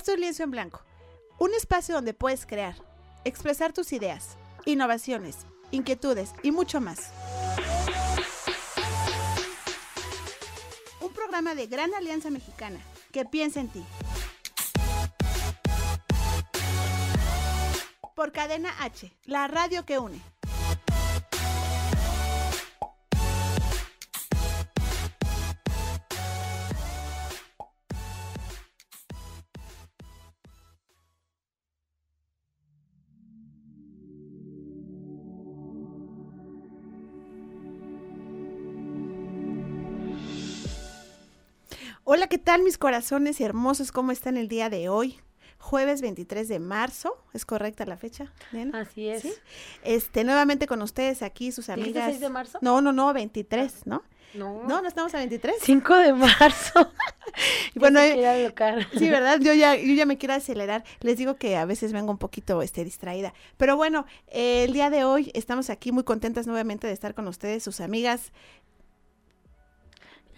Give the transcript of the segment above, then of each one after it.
Esto es Lienzo en Blanco, un espacio donde puedes crear, expresar tus ideas, innovaciones, inquietudes y mucho más. Un programa de Gran Alianza Mexicana que piensa en ti. Por Cadena H, la radio que une. Hola, ¿qué tal mis corazones hermosos? ¿Cómo están el día de hoy? Jueves 23 de marzo, ¿es correcta la fecha? Nena? Así es. ¿Sí? Este, nuevamente con ustedes aquí, sus amigas. 6 de marzo? No, no, no, 23, ¿no? No. No, no estamos a 23. 5 de marzo. Y bueno, eh. Sí, ¿verdad? Yo ya, yo ya me quiero acelerar. Les digo que a veces vengo un poquito este, distraída. Pero bueno, eh, el día de hoy estamos aquí muy contentas nuevamente de estar con ustedes, sus amigas.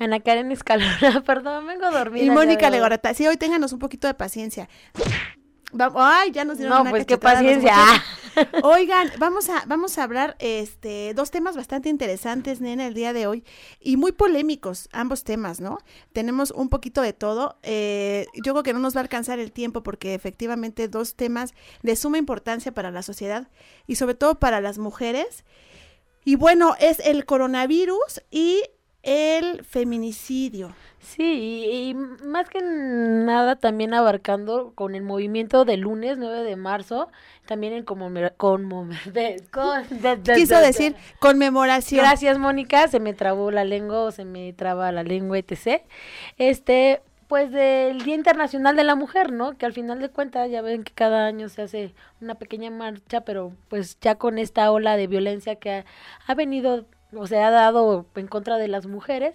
Ana Karen Escalona, perdón, vengo dormida. y Mónica. Legorreta. Sí, hoy ténganos un poquito de paciencia. Va- Ay, ya nos dieron No, una pues qué paciencia. Oigan, vamos a, vamos a hablar este, dos temas bastante interesantes, nena, el día de hoy, y muy polémicos, ambos temas, ¿no? Tenemos un poquito de todo. eh, yo creo que no nos va a alcanzar el tiempo porque efectivamente dos temas de suma importancia para la sociedad y sobre todo para las mujeres. Y bueno, es el coronavirus y el feminicidio. Sí, y, y más que nada también abarcando con el movimiento del lunes 9 de marzo, también en conmemora- conmem- de- con- de- de- Quiso de- de- decir conmemoración. Gracias, Mónica. Se me trabó la lengua o se me traba la lengua, etc. Este, pues del Día Internacional de la Mujer, ¿no? Que al final de cuentas ya ven que cada año se hace una pequeña marcha, pero pues ya con esta ola de violencia que ha, ha venido o se ha dado en contra de las mujeres,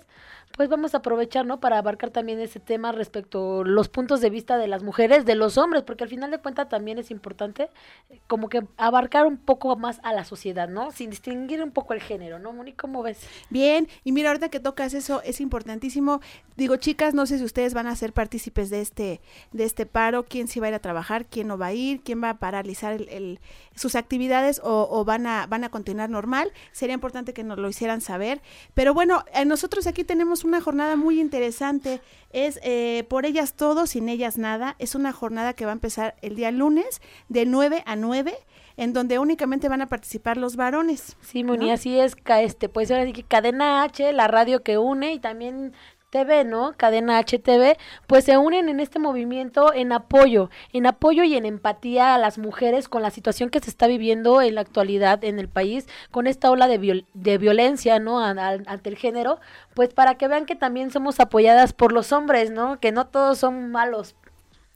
pues vamos a aprovechar, ¿no? Para abarcar también ese tema respecto a los puntos de vista de las mujeres, de los hombres, porque al final de cuentas también es importante eh, como que abarcar un poco más a la sociedad, ¿no? Sin distinguir un poco el género, ¿no, Moni? ¿Cómo ves? Bien, y mira, ahorita que tocas eso, es importantísimo. Digo, chicas, no sé si ustedes van a ser partícipes de este, de este paro, quién sí va a ir a trabajar, quién no va a ir, quién va a paralizar el, el- sus actividades o, o van, a, van a continuar normal. Sería importante que nos lo hicieran saber. Pero bueno, eh, nosotros aquí tenemos una jornada muy interesante. Es eh, por ellas todo, sin ellas nada. Es una jornada que va a empezar el día lunes de 9 a 9, en donde únicamente van a participar los varones. Sí, Moni, ¿no? así es, este, pues ahora sí que Cadena H, la radio que une y también TV, ¿no? Cadena HTV, pues se unen en este movimiento en apoyo, en apoyo y en empatía a las mujeres con la situación que se está viviendo en la actualidad en el país, con esta ola de, viol- de violencia, ¿no? Ante el género, pues para que vean que también somos apoyadas por los hombres, ¿no? Que no todos son malos.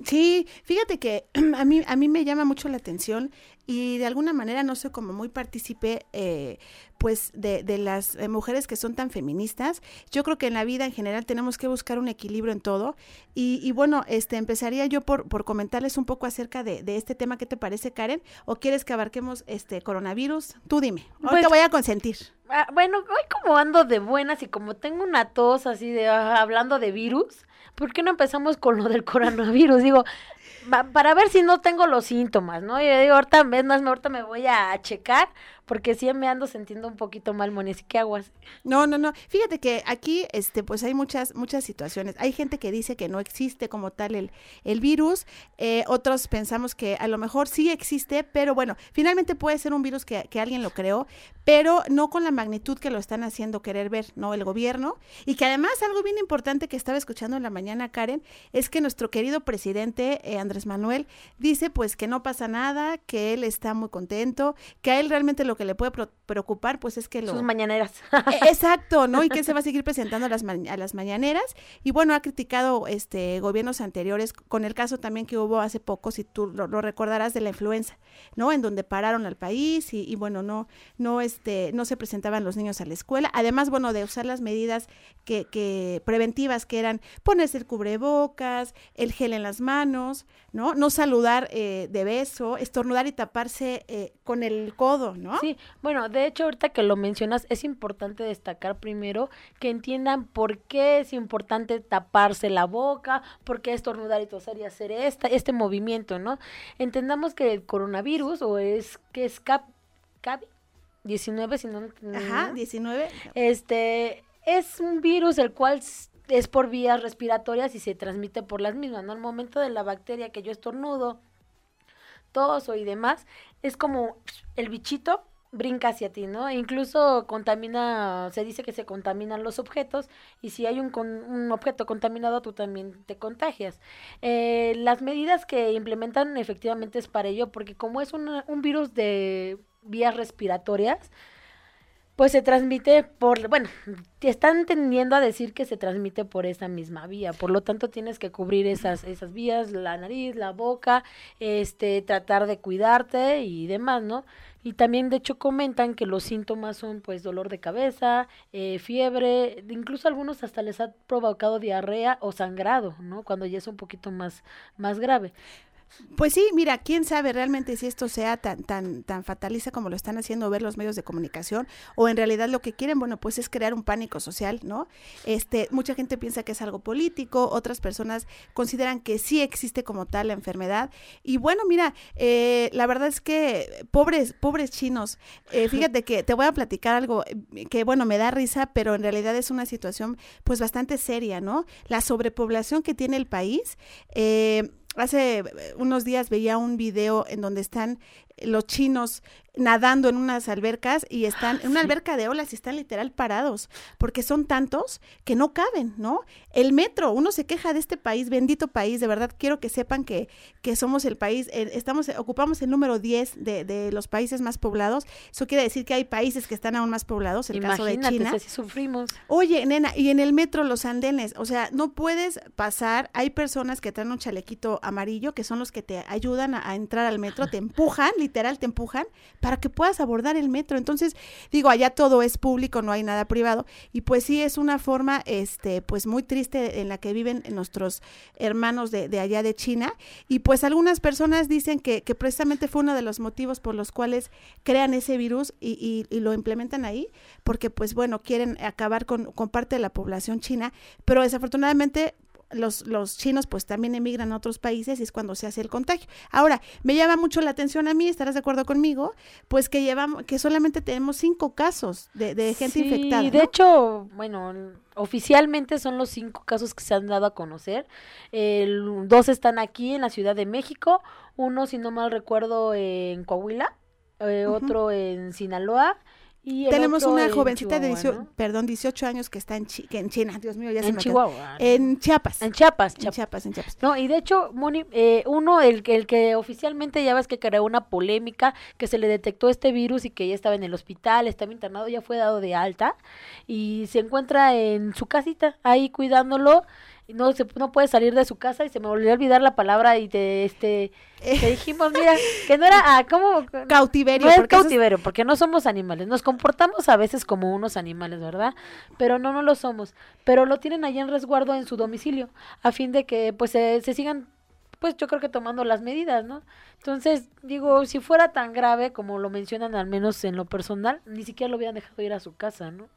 Sí, fíjate que a mí, a mí me llama mucho la atención y de alguna manera no soy como muy partícipe eh, pues de, de las eh, mujeres que son tan feministas. Yo creo que en la vida en general tenemos que buscar un equilibrio en todo y, y bueno, este empezaría yo por, por comentarles un poco acerca de, de este tema. ¿Qué te parece, Karen? ¿O quieres que abarquemos este coronavirus? Tú dime. Ahorita Pues- voy a consentir. Ah, bueno, hoy como ando de buenas y como tengo una tos así de ah, hablando de virus, ¿por qué no empezamos con lo del coronavirus? Digo, para ver si no tengo los síntomas, ¿no? Yo digo, ahorita, es más, ahorita me voy a checar porque sí me ando sintiendo un poquito mal, Moni, así que aguas. No, no, no. Fíjate que aquí, este, pues hay muchas, muchas situaciones. Hay gente que dice que no existe como tal el, el virus. eh, otros pensamos que a lo mejor sí existe, pero bueno, finalmente puede ser un virus que, que alguien lo creó, pero no con la magnitud que lo están haciendo querer ver, ¿no? El gobierno. Y que además algo bien importante que estaba escuchando en la mañana, Karen, es que nuestro querido presidente eh, Andrés Manuel dice pues que no pasa nada, que él está muy contento, que a él realmente lo que le puede preocupar pues es que lo... Sus mañaneras. E, exacto, ¿no? Y que se va a seguir presentando a las, a las mañaneras. Y bueno, ha criticado este gobiernos anteriores, con el caso también que hubo hace poco, si tú lo, recordarás, de la influenza, ¿no? En donde pararon al país y, y bueno, no, no, este, no se presentaban los niños a la escuela. Además, bueno, de usar las medidas que, que preventivas que eran ponerse el cubrebocas, el gel en las manos, ¿no? No saludar eh, de beso, estornudar y taparse eh, con el codo, ¿no? Sí, bueno, de hecho ahorita que lo mencionas es importante destacar primero que entiendan por qué es importante taparse la boca, por qué estornudar y toser y hacer esta, este movimiento, ¿no? Entendamos que el coronavirus o es que es cap, 19, si no... Ajá, 19. Este, es un virus el cual es por vías respiratorias y se transmite por las mismas, ¿no? Al momento de la bacteria que yo estornudo, toso y demás, es como el bichito brinca hacia ti, ¿no? E incluso contamina, se dice que se contaminan los objetos y si hay un, un objeto contaminado, tú también te contagias. Eh, las medidas que implementan efectivamente es para ello, porque como es un virus de vías respiratorias, pues se transmite por, bueno, te están tendiendo a decir que se transmite por esa misma vía, por lo tanto tienes que cubrir esas, esas vías, la nariz, la boca, este, tratar de cuidarte y demás, ¿no? Y también de hecho comentan que los síntomas son pues dolor de cabeza, eh, fiebre, incluso algunos hasta les ha provocado diarrea o sangrado, ¿no? Cuando ya es un poquito más, más grave. Pues sí, mira, quién sabe realmente si esto sea tan, tan, tan fataliza como lo están haciendo ver los medios de comunicación, o en realidad lo que quieren, bueno, pues es crear un pánico social, ¿no? Este, mucha gente piensa que es algo político, otras personas consideran que sí existe como tal la enfermedad. Y bueno, mira, eh, la verdad es que pobres, pobres chinos, eh, fíjate que te voy a platicar algo eh, que bueno, me da risa, pero en realidad es una situación pues bastante seria, ¿no? La sobrepoblación que tiene el país. Eh, hace eh, unos días veía un video en donde están los chinos nadando en unas albercas y están en una alberca de olas y están literal parados, porque son tantos que no caben, ¿no? El metro, uno se queja de este país, bendito país, de verdad quiero que sepan que, que somos el país, eh, estamos, ocupamos el número 10 de, de, los países más poblados, eso quiere decir que hay países que están aún más poblados, el caso de China. Si sufrimos. Oye, nena, y en el metro los andenes, o sea, no puedes pasar, hay personas que traen un chalequito amarillo, que son los que te ayudan a, a entrar al metro, te empujan, literal te empujan, para que puedas abordar el metro. Entonces, digo, allá todo es público, no hay nada privado. Y pues sí, es una forma, este, pues muy triste en la que viven nuestros hermanos de, allá de China. Y pues algunas personas dicen que, que, precisamente fue uno de los motivos por los cuales crean ese virus y, y, y lo implementan ahí, porque pues bueno, quieren acabar con, con parte de la población china, pero desafortunadamente los, los chinos pues también emigran a otros países y es cuando se hace el contagio. Ahora, me llama mucho la atención a mí, estarás de acuerdo conmigo, pues que llevamos, que solamente tenemos cinco casos de, de gente sí, infectada. de hecho, bueno, oficialmente son los cinco casos que se han dado a conocer. El, dos están aquí en la Ciudad de México, uno, si no mal recuerdo, en Coahuila, eh, uh -huh. otro en Sinaloa y Tenemos una jovencita de 18, ¿no? perdón, 18 años que está en, Chi, que en China, Dios mío, ya en se me Chihuahua. En Chiapas. En Chiapas, En Chiapas, en Chiapas. No, y de hecho, Moni, eh, uno, el, el que oficialmente ya ves que creó una polémica, que se le detectó este virus y que ya estaba en el hospital, estaba internado, ya fue dado de alta y se encuentra en su casita, ahí cuidándolo no se no puede salir de su casa y se me volvió a olvidar la palabra y te este te dijimos mira que no era ah, como cautiverio no es cautiverio es... porque no somos animales nos comportamos a veces como unos animales verdad pero no no lo somos pero lo tienen allá en resguardo en su domicilio a fin de que pues se, se sigan pues yo creo que tomando las medidas, ¿no? Entonces, digo, si fuera tan grave como lo mencionan al menos en lo personal, ni siquiera lo hubieran dejado ir a su casa, ¿no?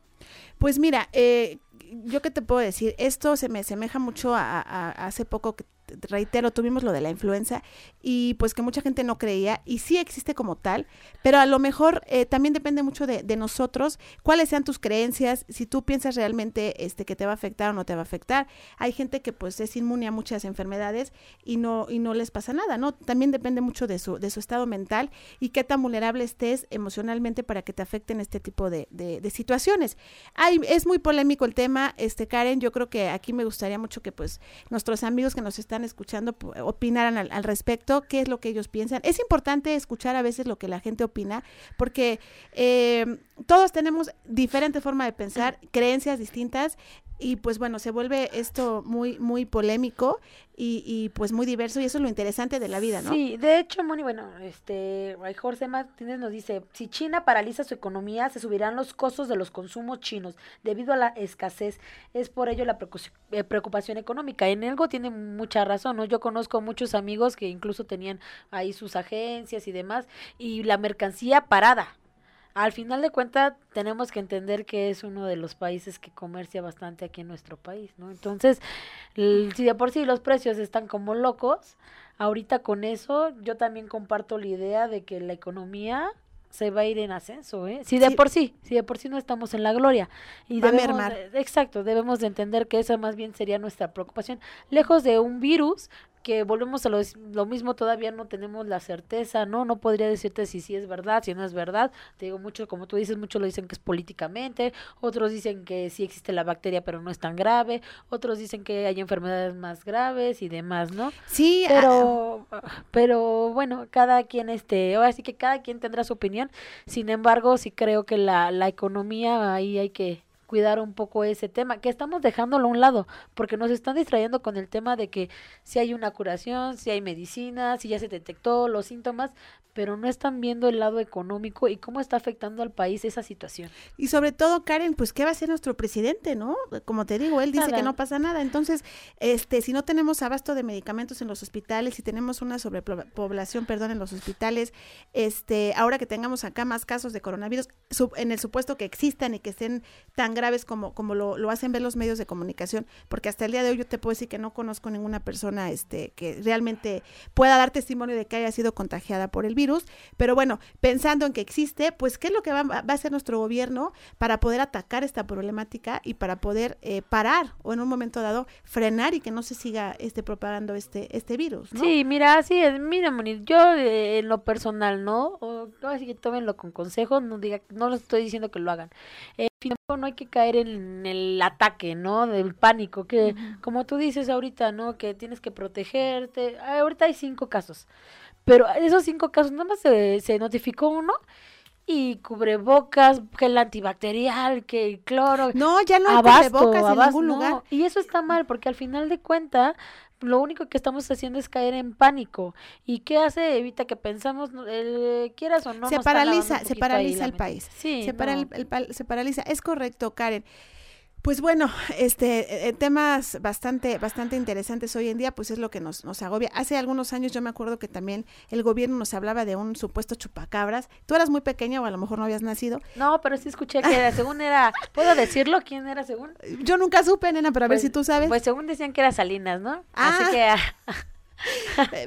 Pues mira, eh, yo qué te puedo decir, esto se me asemeja mucho a, a, a hace poco que reitero, tuvimos lo de la influenza y pues que mucha gente no creía y sí existe como tal, pero a lo mejor eh, también depende mucho de, nosotros, cuáles sean tus creencias, si tú piensas realmente este, que te va a afectar o no te va a afectar. Hay gente que pues es inmune a muchas enfermedades y no, y no les pasa nada, ¿no? También depende mucho de su, de su estado mental y qué tan vulnerable estés emocionalmente para que te afecten este tipo de, de, situaciones. Hay, es muy polémico el tema, este Karen, yo creo que aquí me gustaría mucho que pues nuestros amigos que nos están escuchando opinaran al, al respecto, qué es lo que ellos piensan. Es importante escuchar a veces lo que la gente opina, porque eh, todos tenemos diferente forma de pensar, creencias distintas y pues bueno, se vuelve esto muy, muy polémico y, y, pues muy diverso y eso es lo interesante de la vida, ¿no? Sí, de hecho, Moni, bueno, este, Jorge Martínez nos dice, si China paraliza su economía, se subirán los costos de los consumos chinos debido a la escasez. Es por ello la preocupación económica. En algo tiene mucha razón, ¿no? Yo conozco muchos amigos que incluso tenían ahí sus agencias y demás y la mercancía parada al final de cuentas tenemos que entender que es uno de los países que comercia bastante aquí en nuestro país, ¿no? Entonces, si de por sí los precios están como locos, ahorita con eso yo también comparto la idea de que la economía se va a ir en ascenso, ¿eh? Si de sí. por sí, si de por sí no estamos en la gloria. Y va debemos, a mermar. exacto, debemos de entender que esa más bien sería nuestra preocupación. Lejos de un virus, que volvemos a lo, lo, mismo, todavía no tenemos la certeza, ¿no? No podría decirte si sí es verdad, si no es verdad. Te digo mucho, como tú dices, muchos lo dicen que es políticamente, otros dicen que sí existe la bacteria, pero no es tan grave, otros dicen que hay enfermedades más graves y demás, ¿no? Sí, pero, ah, pero bueno, cada quien, este, ahora sí que cada quien tendrá su opinión. Sin embargo, sí creo que la, la economía ahí hay que cuidar un poco ese tema, que estamos dejándolo a un lado, porque nos están distrayendo con el tema de que si hay una curación, si hay medicina, si ya se detectó los síntomas, pero no están viendo el lado económico y cómo está afectando al país esa situación. Y sobre todo, Karen, pues qué va a hacer nuestro presidente, ¿no? Como te digo, él dice nada. que no pasa nada. Entonces, este, si no tenemos abasto de medicamentos en los hospitales, si tenemos una sobrepoblación, perdón, en los hospitales, este, ahora que tengamos acá más casos de coronavirus, en el supuesto que existan y que estén tan graves como, como lo, hacen ver los medios de comunicación, porque hasta el día de hoy yo te puedo decir que no conozco ninguna persona este, que realmente pueda dar testimonio de que haya sido contagiada por el virus pero bueno, pensando en que existe, pues qué es lo que va, a hacer nuestro gobierno para poder atacar esta problemática y para poder eh, parar o en un momento dado frenar y que no se siga este propagando este este virus. Sí, mira, así es, mira, Moni, yo eh, en lo personal, ¿no? O, así que tómenlo con consejo, no diga, no les estoy diciendo que lo hagan. Eh, no hay que caer en el ataque, ¿no? Del pánico, que uh -huh. como tú dices ahorita, ¿no? Que tienes que protegerte. Ahorita hay cinco casos. Pero esos cinco casos nada más se, se notificó uno y cubrebocas, gel antibacterial, que cloro. No, ya no hay abasto, cubrebocas en abasto, ningún lugar. No. Y eso está mal, porque al final de cuentas, lo único que estamos haciendo es caer en pánico. ¿Y qué hace? Evita que pensamos, eh, quieras o no. Se paraliza, se paraliza el país. Sí, se, no. para el, el, se paraliza. Es correcto, Karen. Pues bueno, este eh, temas bastante bastante interesantes hoy en día, pues es lo que nos, nos agobia. Hace algunos años yo me acuerdo que también el gobierno nos hablaba de un supuesto chupacabras. Tú eras muy pequeña o a lo mejor no habías nacido. No, pero sí escuché que era, según era, ¿puedo decirlo? ¿Quién era según? Yo nunca supe, nena, pero a pues, ver si tú sabes. Pues según decían que era Salinas, ¿no? Ah. Así que...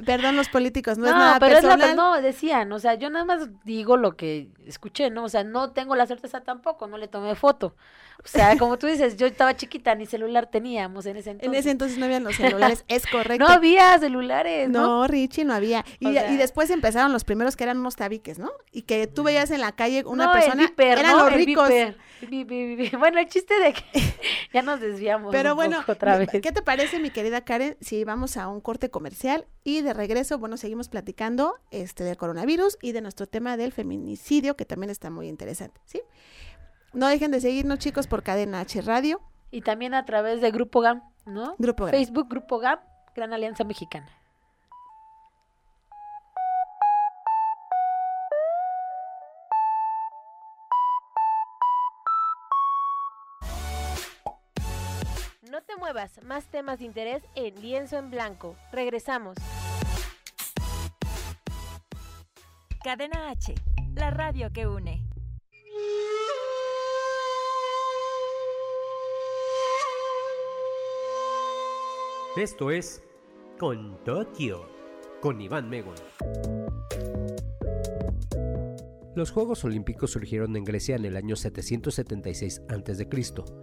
Perdón los políticos, no, no es nada pero personal. es la, no, decían, o sea, yo nada más digo lo que escuché, ¿no? O sea, no tengo la certeza tampoco, no le tomé foto. O sea, como tú dices, yo estaba chiquita, ni celular teníamos en ese entonces. En ese entonces no habían los celulares, es correcto. No había celulares, ¿no? No, Richie, no había. Y, sea, y, después empezaron los primeros que eran unos tabiques, ¿no? Y que tú veías en la calle una no, persona, el viper, eran ¿no? los el ricos. Viper. Bueno, el chiste de que ya nos desviamos Pero un bueno, poco otra vez. ¿qué te parece, mi querida Karen, si vamos a un corte comercial y de regreso, bueno, seguimos platicando este del coronavirus y de nuestro tema del feminicidio, que también está muy interesante, ¿sí? No dejen de seguirnos, chicos, por Cadena H Radio. Y también a través de Grupo GAM, ¿no? Grupo GAM. Facebook, Grupo GAM, Gran Alianza Mexicana. Muevas, más temas de interés en Lienzo en Blanco. Regresamos. Cadena H, la radio que une. Esto es con Tokio, con Iván Megon. Los Juegos Olímpicos surgieron en Grecia en el año 776 a.C.,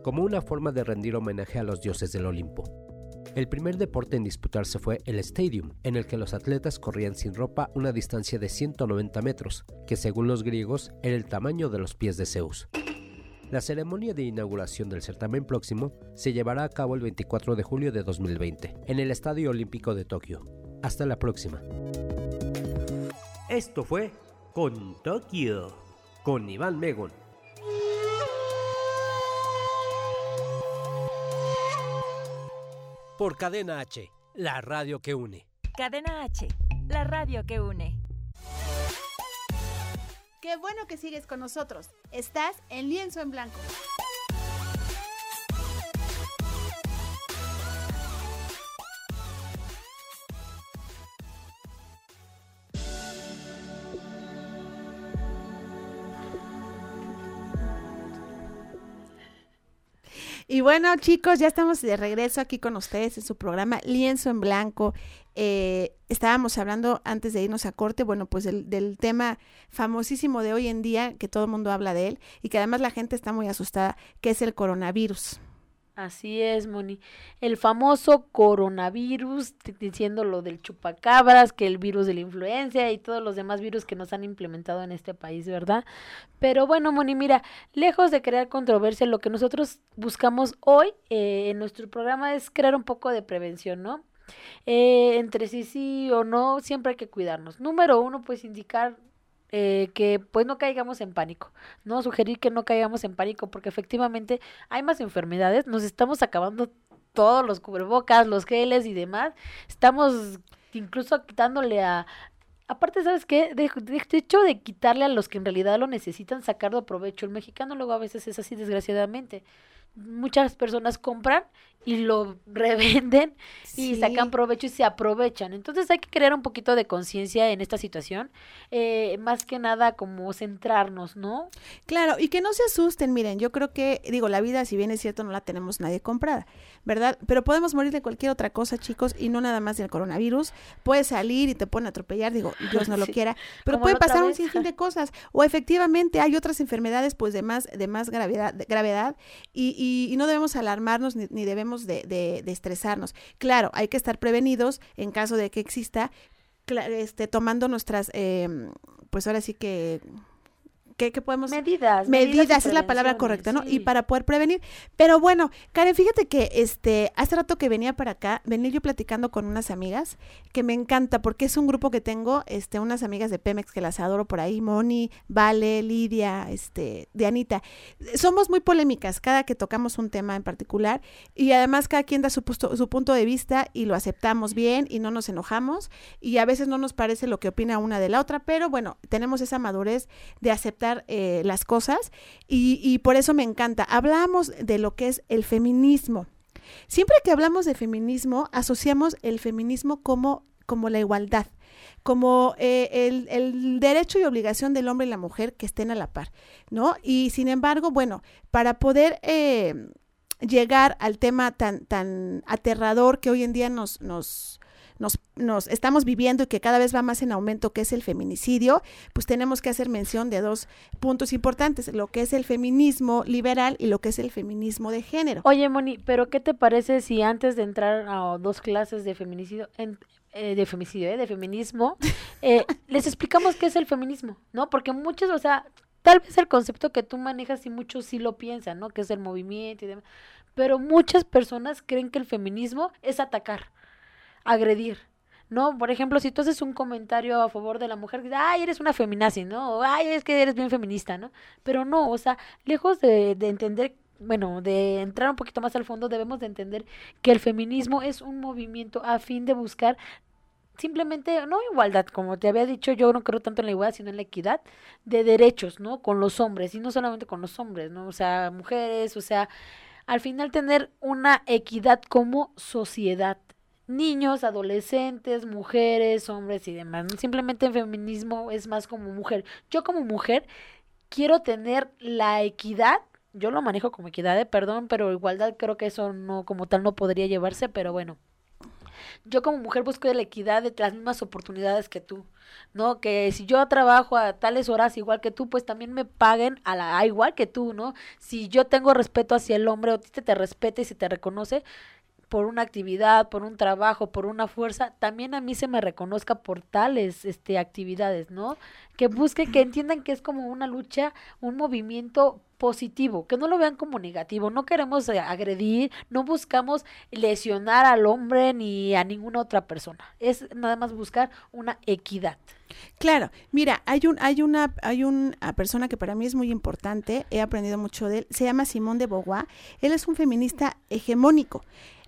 como una forma de rendir homenaje a los dioses del Olimpo. El primer deporte en disputarse fue el Stadium, en el que los atletas corrían sin ropa una distancia de 190 metros, que según los griegos era el tamaño de los pies de Zeus. La ceremonia de inauguración del certamen próximo se llevará a cabo el 24 de julio de 2020, en el Estadio Olímpico de Tokio. Hasta la próxima. Esto fue Con Tokio, con Iván Megon. Por Cadena H, la radio que une. Cadena H, la radio que une. Qué bueno que sigues con nosotros. Estás en lienzo en blanco. Y bueno, chicos, ya estamos de regreso aquí con ustedes en su programa Lienzo en Blanco. Eh, estábamos hablando antes de irnos a corte, bueno, pues del, del, tema famosísimo de hoy en día, que todo el mundo habla de él y que además la gente está muy asustada, que es el coronavirus. Así es, Moni. El famoso coronavirus, diciendo lo del chupacabras, que el virus de la influencia y todos los demás virus que nos han implementado en este país, ¿verdad? Pero bueno, Moni, mira, lejos de crear controversia, lo que nosotros buscamos hoy eh, en nuestro programa es crear un poco de prevención, ¿no? Eh, entre sí sí o no, siempre hay que cuidarnos. Número uno, pues indicar eh, que pues no caigamos en pánico, ¿no? Sugerir que no caigamos en pánico porque efectivamente hay más enfermedades, nos estamos acabando todos los cubrebocas, los geles y demás, estamos incluso quitándole a... Aparte, ¿sabes qué? De, de, hecho de quitarle a los que en realidad lo necesitan sacarlo provecho. El mexicano luego a veces es así, desgraciadamente muchas personas compran y lo revenden sí. y sacan provecho y se aprovechan. Entonces hay que crear un poquito de conciencia en esta situación, eh, más que nada como centrarnos, ¿no? Claro, y que no se asusten, miren, yo creo que, digo, la vida, si bien es cierto, no la tenemos nadie comprada, ¿verdad? Pero podemos morir de cualquier otra cosa, chicos, y no nada más del coronavirus. Puedes salir y te pueden atropellar, digo, Dios no lo sí. quiera, pero puede pasar un sinfín de cosas. O efectivamente hay otras enfermedades, pues, de más, de más gravedad, de gravedad y, y, y no debemos alarmarnos ni, ni debemos de, de, de, estresarnos. Claro, hay que estar prevenidos en caso de que exista, este, tomando nuestras, eh, pues ahora sí que ¿Qué, ¿qué, podemos? Medidas. Medidas, medidas es la palabra correcta, ¿no? Sí. Y para poder prevenir. Pero bueno, Karen, fíjate que este, hace rato que venía para acá, venía yo platicando con unas amigas que me encanta porque es un grupo que tengo, este, unas amigas de Pemex que las adoro por ahí, Moni, Vale, Lidia, este, Dianita. Somos muy polémicas cada que tocamos un tema en particular y además cada quien da su, puesto, su punto de vista y lo aceptamos bien y no nos enojamos y a veces no nos parece lo que opina una de la otra, pero bueno, tenemos esa madurez de aceptar eh, las cosas y, y por eso me encanta. Hablamos de lo que es el feminismo. Siempre que hablamos de feminismo, asociamos el feminismo como, como la igualdad, como eh, el, el, derecho y obligación del hombre y la mujer que estén a la par, ¿no? Y sin embargo, bueno, para poder eh, llegar al tema tan, tan aterrador que hoy en día nos, nos, nos, nos, estamos viviendo y que cada vez va más en aumento, que es el feminicidio, pues tenemos que hacer mención de dos puntos importantes, lo que es el feminismo liberal y lo que es el feminismo de género. Oye, Moni, pero ¿qué te parece si antes de entrar a dos clases de feminicidio, en, eh, de femicidio, eh, de feminismo, eh, les explicamos qué es el feminismo, ¿no? Porque muchos, o sea, tal vez el concepto que tú manejas y muchos sí lo piensan, ¿no? Que es el movimiento y demás. Pero muchas personas creen que el feminismo es atacar agredir. ¿no? Por ejemplo, si tú haces un comentario a favor de la mujer, ay, eres una feminazi, ¿no? O, ay, es que eres bien feminista, ¿no? Pero no, o sea, lejos de, de entender bueno, de entrar un poquito más al fondo, debemos de entender que el feminismo es un movimiento a fin de buscar simplemente, no igualdad, como te había dicho, yo no creo tanto en la igualdad, sino en la equidad de derechos, ¿no? Con los hombres, y no solamente con los hombres, ¿no? O sea, mujeres, o sea, al final tener una equidad como sociedad, niños, adolescentes, mujeres, hombres y demás. Simplemente feminismo es más como mujer. Yo como mujer quiero tener la equidad, yo lo manejo como equidad, ¿eh? perdón, pero igualdad creo que eso no como tal no podría llevarse, pero bueno. yo como mujer busco la equidad de las mismas oportunidades que tú, ¿no? Que si yo trabajo a tales horas igual que tú, pues también me paguen a la a igual que tú, ¿no? Si yo tengo respeto hacia el hombre o te, te respeta y se te reconoce, por una actividad, por un trabajo, por una fuerza, también a mí se me reconozca por tales este, actividades, ¿no? Que busquen, que entiendan que es como una lucha, un movimiento positivo, que no lo vean como negativo, no queremos eh, agredir, no buscamos lesionar al hombre ni a ninguna otra persona, es nada más buscar una equidad. Claro, mira, hay un, hay una, hay una persona que para mí es muy importante, he aprendido mucho de él, se llama Simón de Beauvoir, él es un feminista hegemónico.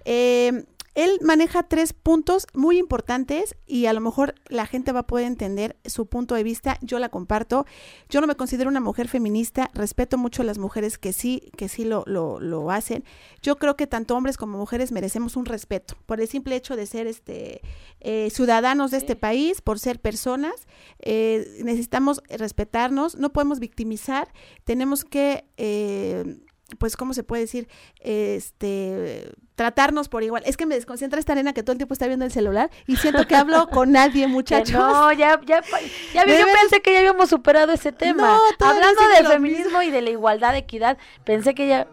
Eh, él maneja tres puntos muy importantes y a lo mejor la gente va a poder entender su punto de vista. Yo la comparto. Yo no me considero una mujer feminista. Respeto mucho a las mujeres que sí, que sí lo, lo, lo hacen. Yo creo que tanto hombres como mujeres merecemos un respeto por el simple hecho de ser este eh, ciudadanos de este país, por ser personas. Eh, necesitamos respetarnos. No podemos victimizar. Tenemos que eh, pues, ¿cómo se puede decir? Este, tratarnos por igual. Es que me desconcentra esta nena que todo el tiempo está viendo el celular y siento que hablo con nadie, muchachos. no, ya, ya, ya yo pensé que ya habíamos superado ese tema. Hablando del feminismo y de la igualdad, equidad, pensé que ya...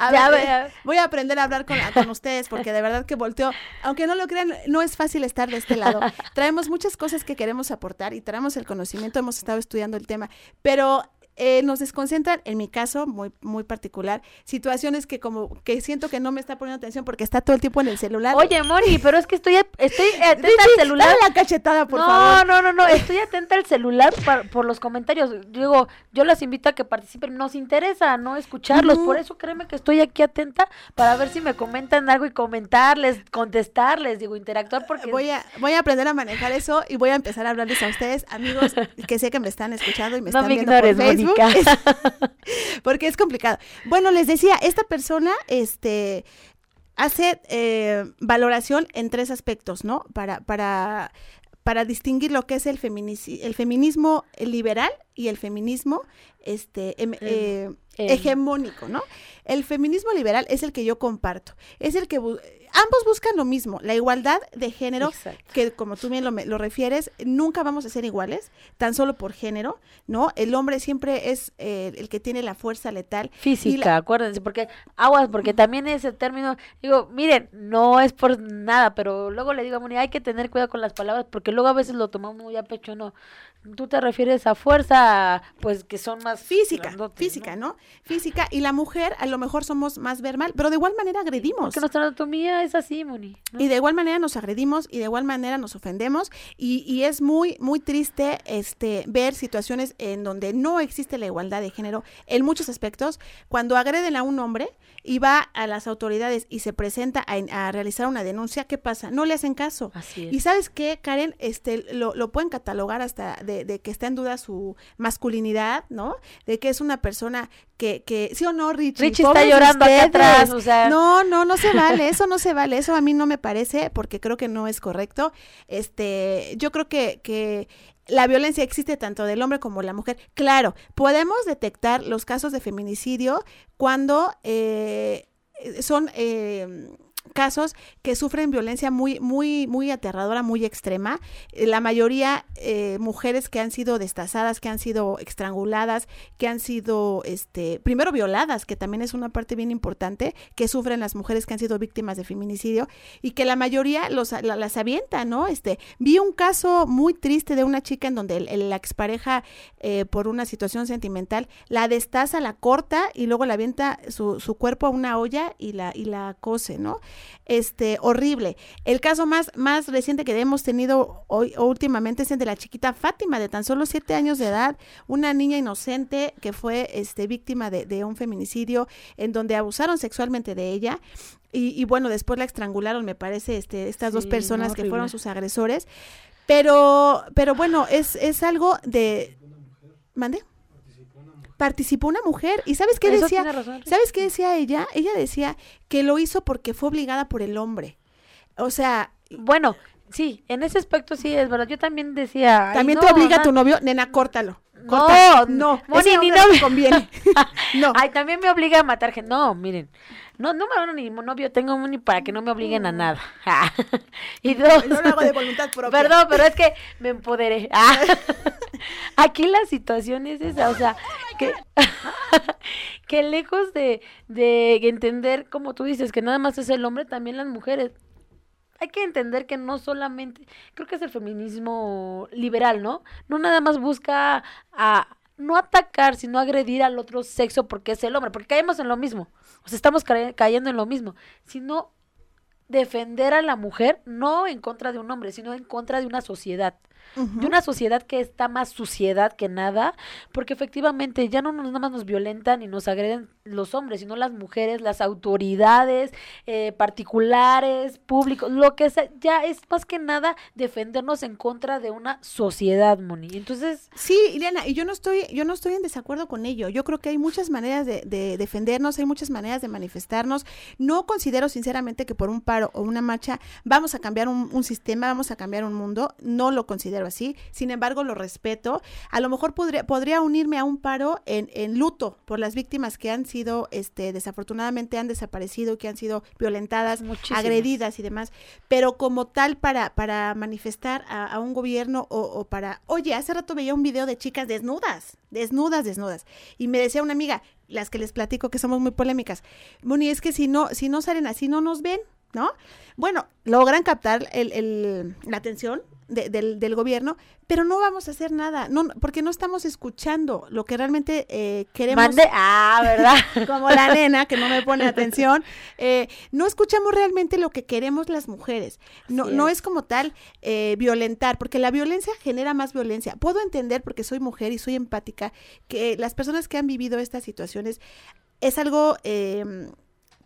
A voy a aprender a hablar con, con, ustedes porque de verdad que volteo, aunque no lo crean, no es fácil estar de este lado. Traemos muchas cosas que queremos aportar y traemos el conocimiento, hemos estado estudiando el tema, pero eh, nos desconcentran, en mi caso, muy, muy particular, situaciones que como que siento que no me está poniendo atención porque está todo el tiempo en el celular. Oye, Mori, pero es que estoy, estoy atenta al celular. Dale la cachetada, por no, favor. No, no, no, estoy atenta al celular por los comentarios. Digo, yo las invito a que participen. Nos interesa no escucharlos, por eso créeme que estoy aquí atenta para ver si me comentan algo y comentarles, contestarles, digo, interactuar porque... Voy a, voy a aprender a manejar eso y voy a empezar a hablarles a ustedes, amigos, que sé que me están escuchando y me están viendo por Facebook. porque es complicado. Bueno, les decía, esta persona, este hace eh, valoración en tres aspectos, ¿no? Para, para, para distinguir lo que es el, el feminismo liberal y el feminismo este, em, eh, hegemónico, ¿no? El feminismo liberal es el que yo comparto, es el que ambos buscan lo mismo, la igualdad de género, que como tú bien lo, lo, refieres, nunca vamos a ser iguales, tan solo por género, ¿no? El hombre siempre es eh, el que tiene la fuerza letal. Física, acuérdense, porque aguas, porque también ese término, digo, miren, no es por nada, pero luego le digo a Moni, hay que tener cuidado con las palabras, porque luego a veces lo tomamos muy a pecho, no. Tú te refieres a fuerza, pues que son más física, física, ¿no? Física y la mujer a lo mejor somos más verbal, pero de igual manera agredimos. Porque nuestra anatomía es así, Moni. Y de igual manera nos agredimos y de igual manera nos ofendemos y, y es muy muy triste este ver situaciones en donde no existe la igualdad de género en muchos aspectos. Cuando agreden a un hombre y va a las autoridades y se presenta a, realizar una denuncia, ¿qué pasa? No le hacen caso. Así Y sabes qué, Karen, este lo, lo pueden catalogar hasta de, que está en duda su masculinidad, ¿no? De que es una persona que, que sí o no, Richie. Richie está llorando acá atrás, o sea. No, no, no se vale, eso no se vale, eso a mí no me parece porque creo que no es correcto. Este, yo creo que, que la violencia existe tanto del hombre como de la mujer. Claro, podemos detectar los casos de feminicidio cuando eh, son eh, casos que sufren violencia muy, muy, muy aterradora, muy extrema. Eh, la mayoría eh, mujeres que han sido destazadas, que han sido estranguladas, que han sido, este, primero violadas, que también es una parte bien importante, que sufren las mujeres que han sido víctimas de feminicidio y que la mayoría los, las avienta, ¿no? Este, vi un caso muy triste de una chica en donde el, la expareja, eh, por una situación sentimental, la destaza, la corta y luego la avienta su, su cuerpo a una olla y la, y la cose, ¿no? Este, horrible. El caso más, más reciente que hemos tenido hoy últimamente es el de la chiquita Fátima, de tan solo siete años de edad, una niña inocente que fue este, víctima de, un feminicidio en donde abusaron sexualmente de ella. Y, bueno, después la estrangularon, me parece, este, estas dos personas que fueron sus agresores. Pero, pero bueno, es, es algo de... ¿Mande? Participó una mujer. ¿Y sabes qué decía? ¿Sabes qué decía ella? Ella decía que lo hizo porque fue obligada por el hombre. O sea, bueno, sí, en ese aspecto sí es verdad. Yo también decía. También te obliga a tu novio, nena, córtalo. corta. No, no, Moni, ni no- me conviene. no. Ay, también me obliga a matar gente. No, miren. No, número uno, ni novio tengo ni para que no me obliguen a nada. y dos. Yo lo hago de voluntad propia. Perdón, pero es que me empoderé. Aquí la situación es esa, o sea, que, que lejos de, de entender, como tú dices, que nada más es el hombre, también las mujeres. Hay que entender que no solamente, creo que es el feminismo liberal, ¿no? No nada más busca a no atacar, sino agredir al otro sexo porque es el hombre, porque caemos en lo mismo. O sea, estamos ca- cayendo en lo mismo, sino defender a la mujer no en contra de un hombre, sino en contra de una sociedad. De una sociedad que está más suciedad que nada, porque efectivamente ya no nos, nada más nos violentan y nos agreden los hombres, sino las mujeres, las autoridades, eh, particulares, públicos, lo que sea, ya es más que nada defendernos en contra de una sociedad, Moni. Entonces, Sí, Ileana, y yo no estoy, yo no estoy en desacuerdo con ello. Yo creo que hay muchas maneras de, de defendernos, hay muchas maneras de manifestarnos. No considero sinceramente que por un paro o una marcha vamos a cambiar un, un sistema, vamos a cambiar un mundo. No lo considero así. Sin embargo, lo respeto. A lo mejor podría, podría unirme a un paro en, en luto por las víctimas que han sido, este, desafortunadamente han desaparecido, que han sido violentadas, Muchísimas. agredidas y demás, pero como tal para, para manifestar a, a un gobierno o, o para, oye, hace rato veía un video de chicas desnudas, desnudas, desnudas, y me decía una amiga, las que les platico que somos muy polémicas, Moni, es que si no, si no salen así, no nos ven, ¿no? Bueno, logran captar el, el- la atención de- del, del gobierno, pero no vamos a hacer nada, no, porque no estamos escuchando lo que realmente eh, queremos mande, ah, ¿verdad? como la nena que no me pone atención, eh, no escuchamos realmente lo que queremos las mujeres. No, no es. es como tal eh, violentar, porque la violencia genera más violencia. Puedo entender, porque soy mujer y soy empática, que las personas que han vivido estas situaciones es algo...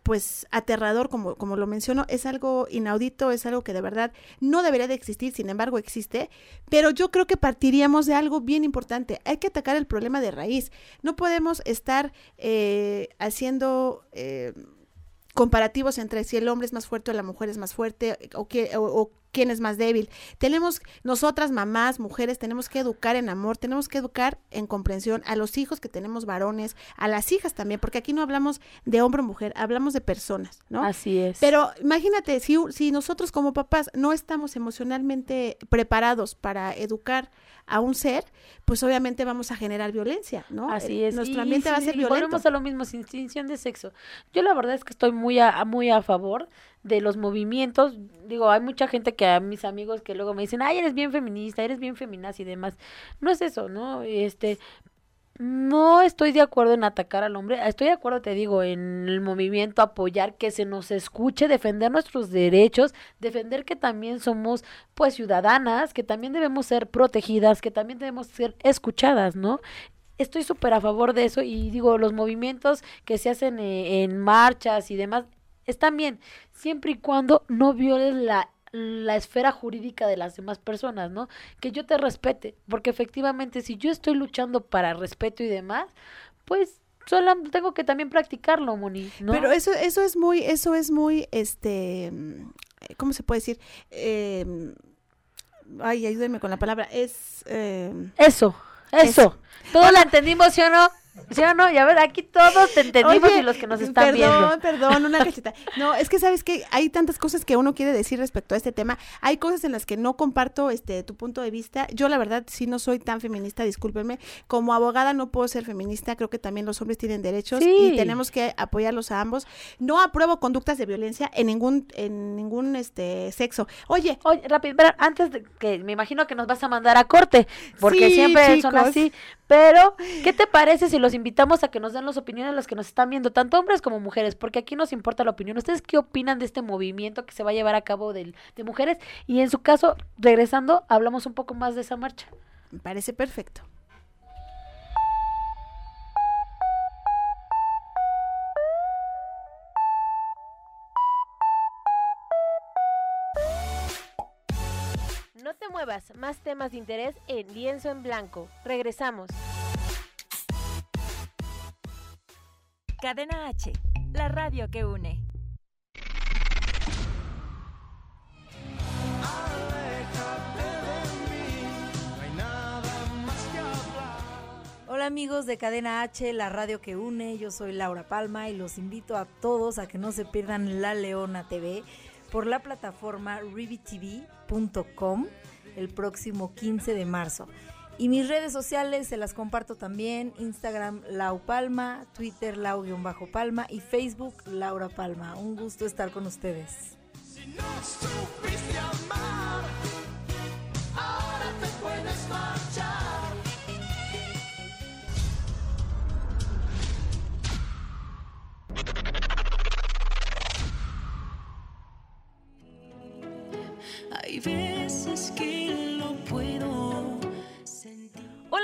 pues aterrador, como, como lo menciono, es algo inaudito, es algo que de verdad no debería de existir, sin embargo existe, pero yo creo que partiríamos de algo bien importante. Hay que atacar el problema de raíz. No podemos estar eh, haciendo eh, comparativos entre si el hombre es más fuerte o la mujer es más fuerte o, que, quién es más débil. Tenemos, nosotras, mamás, mujeres, tenemos que educar en amor, tenemos que educar en comprensión a los hijos que tenemos varones, a las hijas también, porque aquí no hablamos de hombre o mujer, hablamos de personas, ¿no? Así es. Pero imagínate, si, si nosotros como papás no estamos emocionalmente preparados para educar a un ser, pues obviamente vamos a generar violencia, ¿no? Así Eh, es. Nuestro y ambiente va a ser y violento. Volvemos a lo mismo, sin distinción de sexo. Yo la verdad es que estoy muy a, muy a favor de los movimientos. Digo, hay mucha gente que a mis amigos que luego me dicen, ay, eres bien feminista, eres bien feminaz y demás. No es eso, ¿no? Este, no estoy de acuerdo en atacar al hombre. Estoy de acuerdo, te digo, en el movimiento, apoyar que se nos escuche, defender nuestros derechos, defender que también somos, pues, ciudadanas, que también debemos ser protegidas, que también debemos ser escuchadas, ¿no? Estoy súper a favor de eso y digo, los movimientos que se hacen eh, en marchas y demás están bien, siempre y cuando no violes la, la esfera jurídica de las demás personas, ¿no? Que yo te respete, porque efectivamente si yo estoy luchando para respeto y demás, pues solo tengo que también practicarlo, Moni, ¿no? Pero eso, eso es muy, eso es muy, este, mm, ¿cómo se puede decir? Eh, ay, ayúdenme con la palabra. Es, eh, Eso, eso. Eso. Todos la entendimos, ¿sí o no? ¿Sí o no? Y a ver, aquí todos te entendimos Oye, y los que nos están perdón, viendo. Perdón, una cacheta. No, es que sabes que hay tantas cosas que uno quiere decir respecto a este tema. Hay cosas en las que no comparto este tu punto de vista. Yo la verdad sí no soy tan feminista, discúlpenme. Como abogada no puedo ser feminista, creo que también los hombres tienen derechos Sí. y tenemos que apoyarlos a ambos. No apruebo conductas de violencia en ningún en ningún este sexo. Oye, Oye, rápido, antes de que me imagino que nos vas a mandar a corte, porque Sí, siempre son chicos. así. Pero, ¿qué te parece si los invitamos a que nos den las opiniones de los que nos están viendo, tanto hombres como mujeres? Porque aquí nos importa la opinión. ¿Ustedes qué opinan de este movimiento que se va a llevar a cabo del, de mujeres? Y en su caso, regresando, hablamos un poco más de esa marcha. me parece perfecto. Más temas de interés en Lienzo en Blanco. Regresamos. Cadena H, la radio que une. Hola amigos de Cadena H, la radio que une, yo soy Laura Palma y los invito a todos a que no se pierdan La Leona TV por la plataforma rivitv.com el próximo 15 de marzo. Y mis redes sociales se las comparto también, Instagram Lau Palma, Twitter Lau-Palma y Facebook Laura Palma. Un gusto estar con ustedes. ahora te puedes marchar. Veces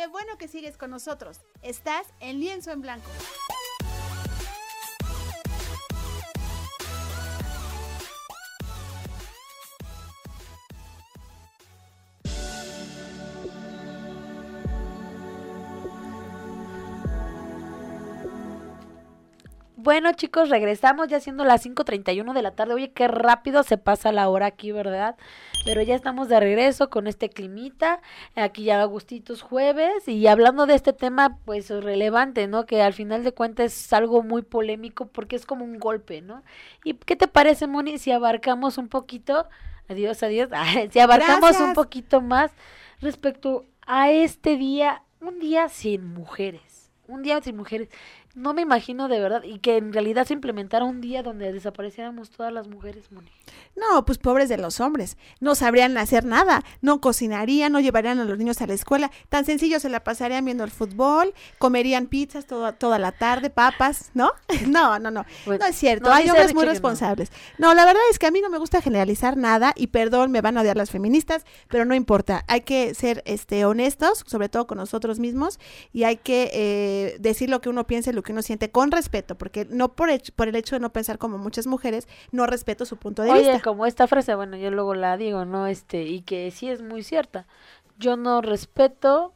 Qué bueno que sigues con nosotros. Estás en lienzo en blanco. Bueno, chicos, regresamos ya siendo las 5:31 de la tarde. Oye, qué rápido se pasa la hora aquí, ¿verdad? Pero ya estamos de regreso con este climita. Aquí ya Agustitos jueves. Y hablando de este tema, pues relevante, ¿no? Que al final de cuentas es algo muy polémico porque es como un golpe, ¿no? ¿Y qué te parece, Moni, si abarcamos un poquito? Adiós, adiós. si abarcamos un poquito más respecto a este día, un día sin mujeres. Un día sin mujeres no me imagino de verdad y que en realidad se implementara un día donde desapareciéramos todas las mujeres, Moni. No, pues pobres de los hombres, no sabrían hacer nada, no cocinarían, no llevarían a los niños a la escuela, tan sencillo se la pasarían viendo el fútbol, comerían pizzas toda, toda la tarde, papas, ¿no? No, no, no, pues, no es cierto, hay hombres muy responsables. No. no, la verdad es que a mí no me gusta generalizar nada y perdón, me van a odiar las feministas, pero no importa, hay que ser este honestos, sobre todo con nosotros mismos y hay que eh, decir lo que uno piensa, lo que uno siente con respeto, porque no por, por el hecho de no pensar como muchas mujeres, no respeto su punto de Oye, como esta frase, bueno, yo luego la digo, ¿no? Este, y que sí es muy cierta. Yo no respeto.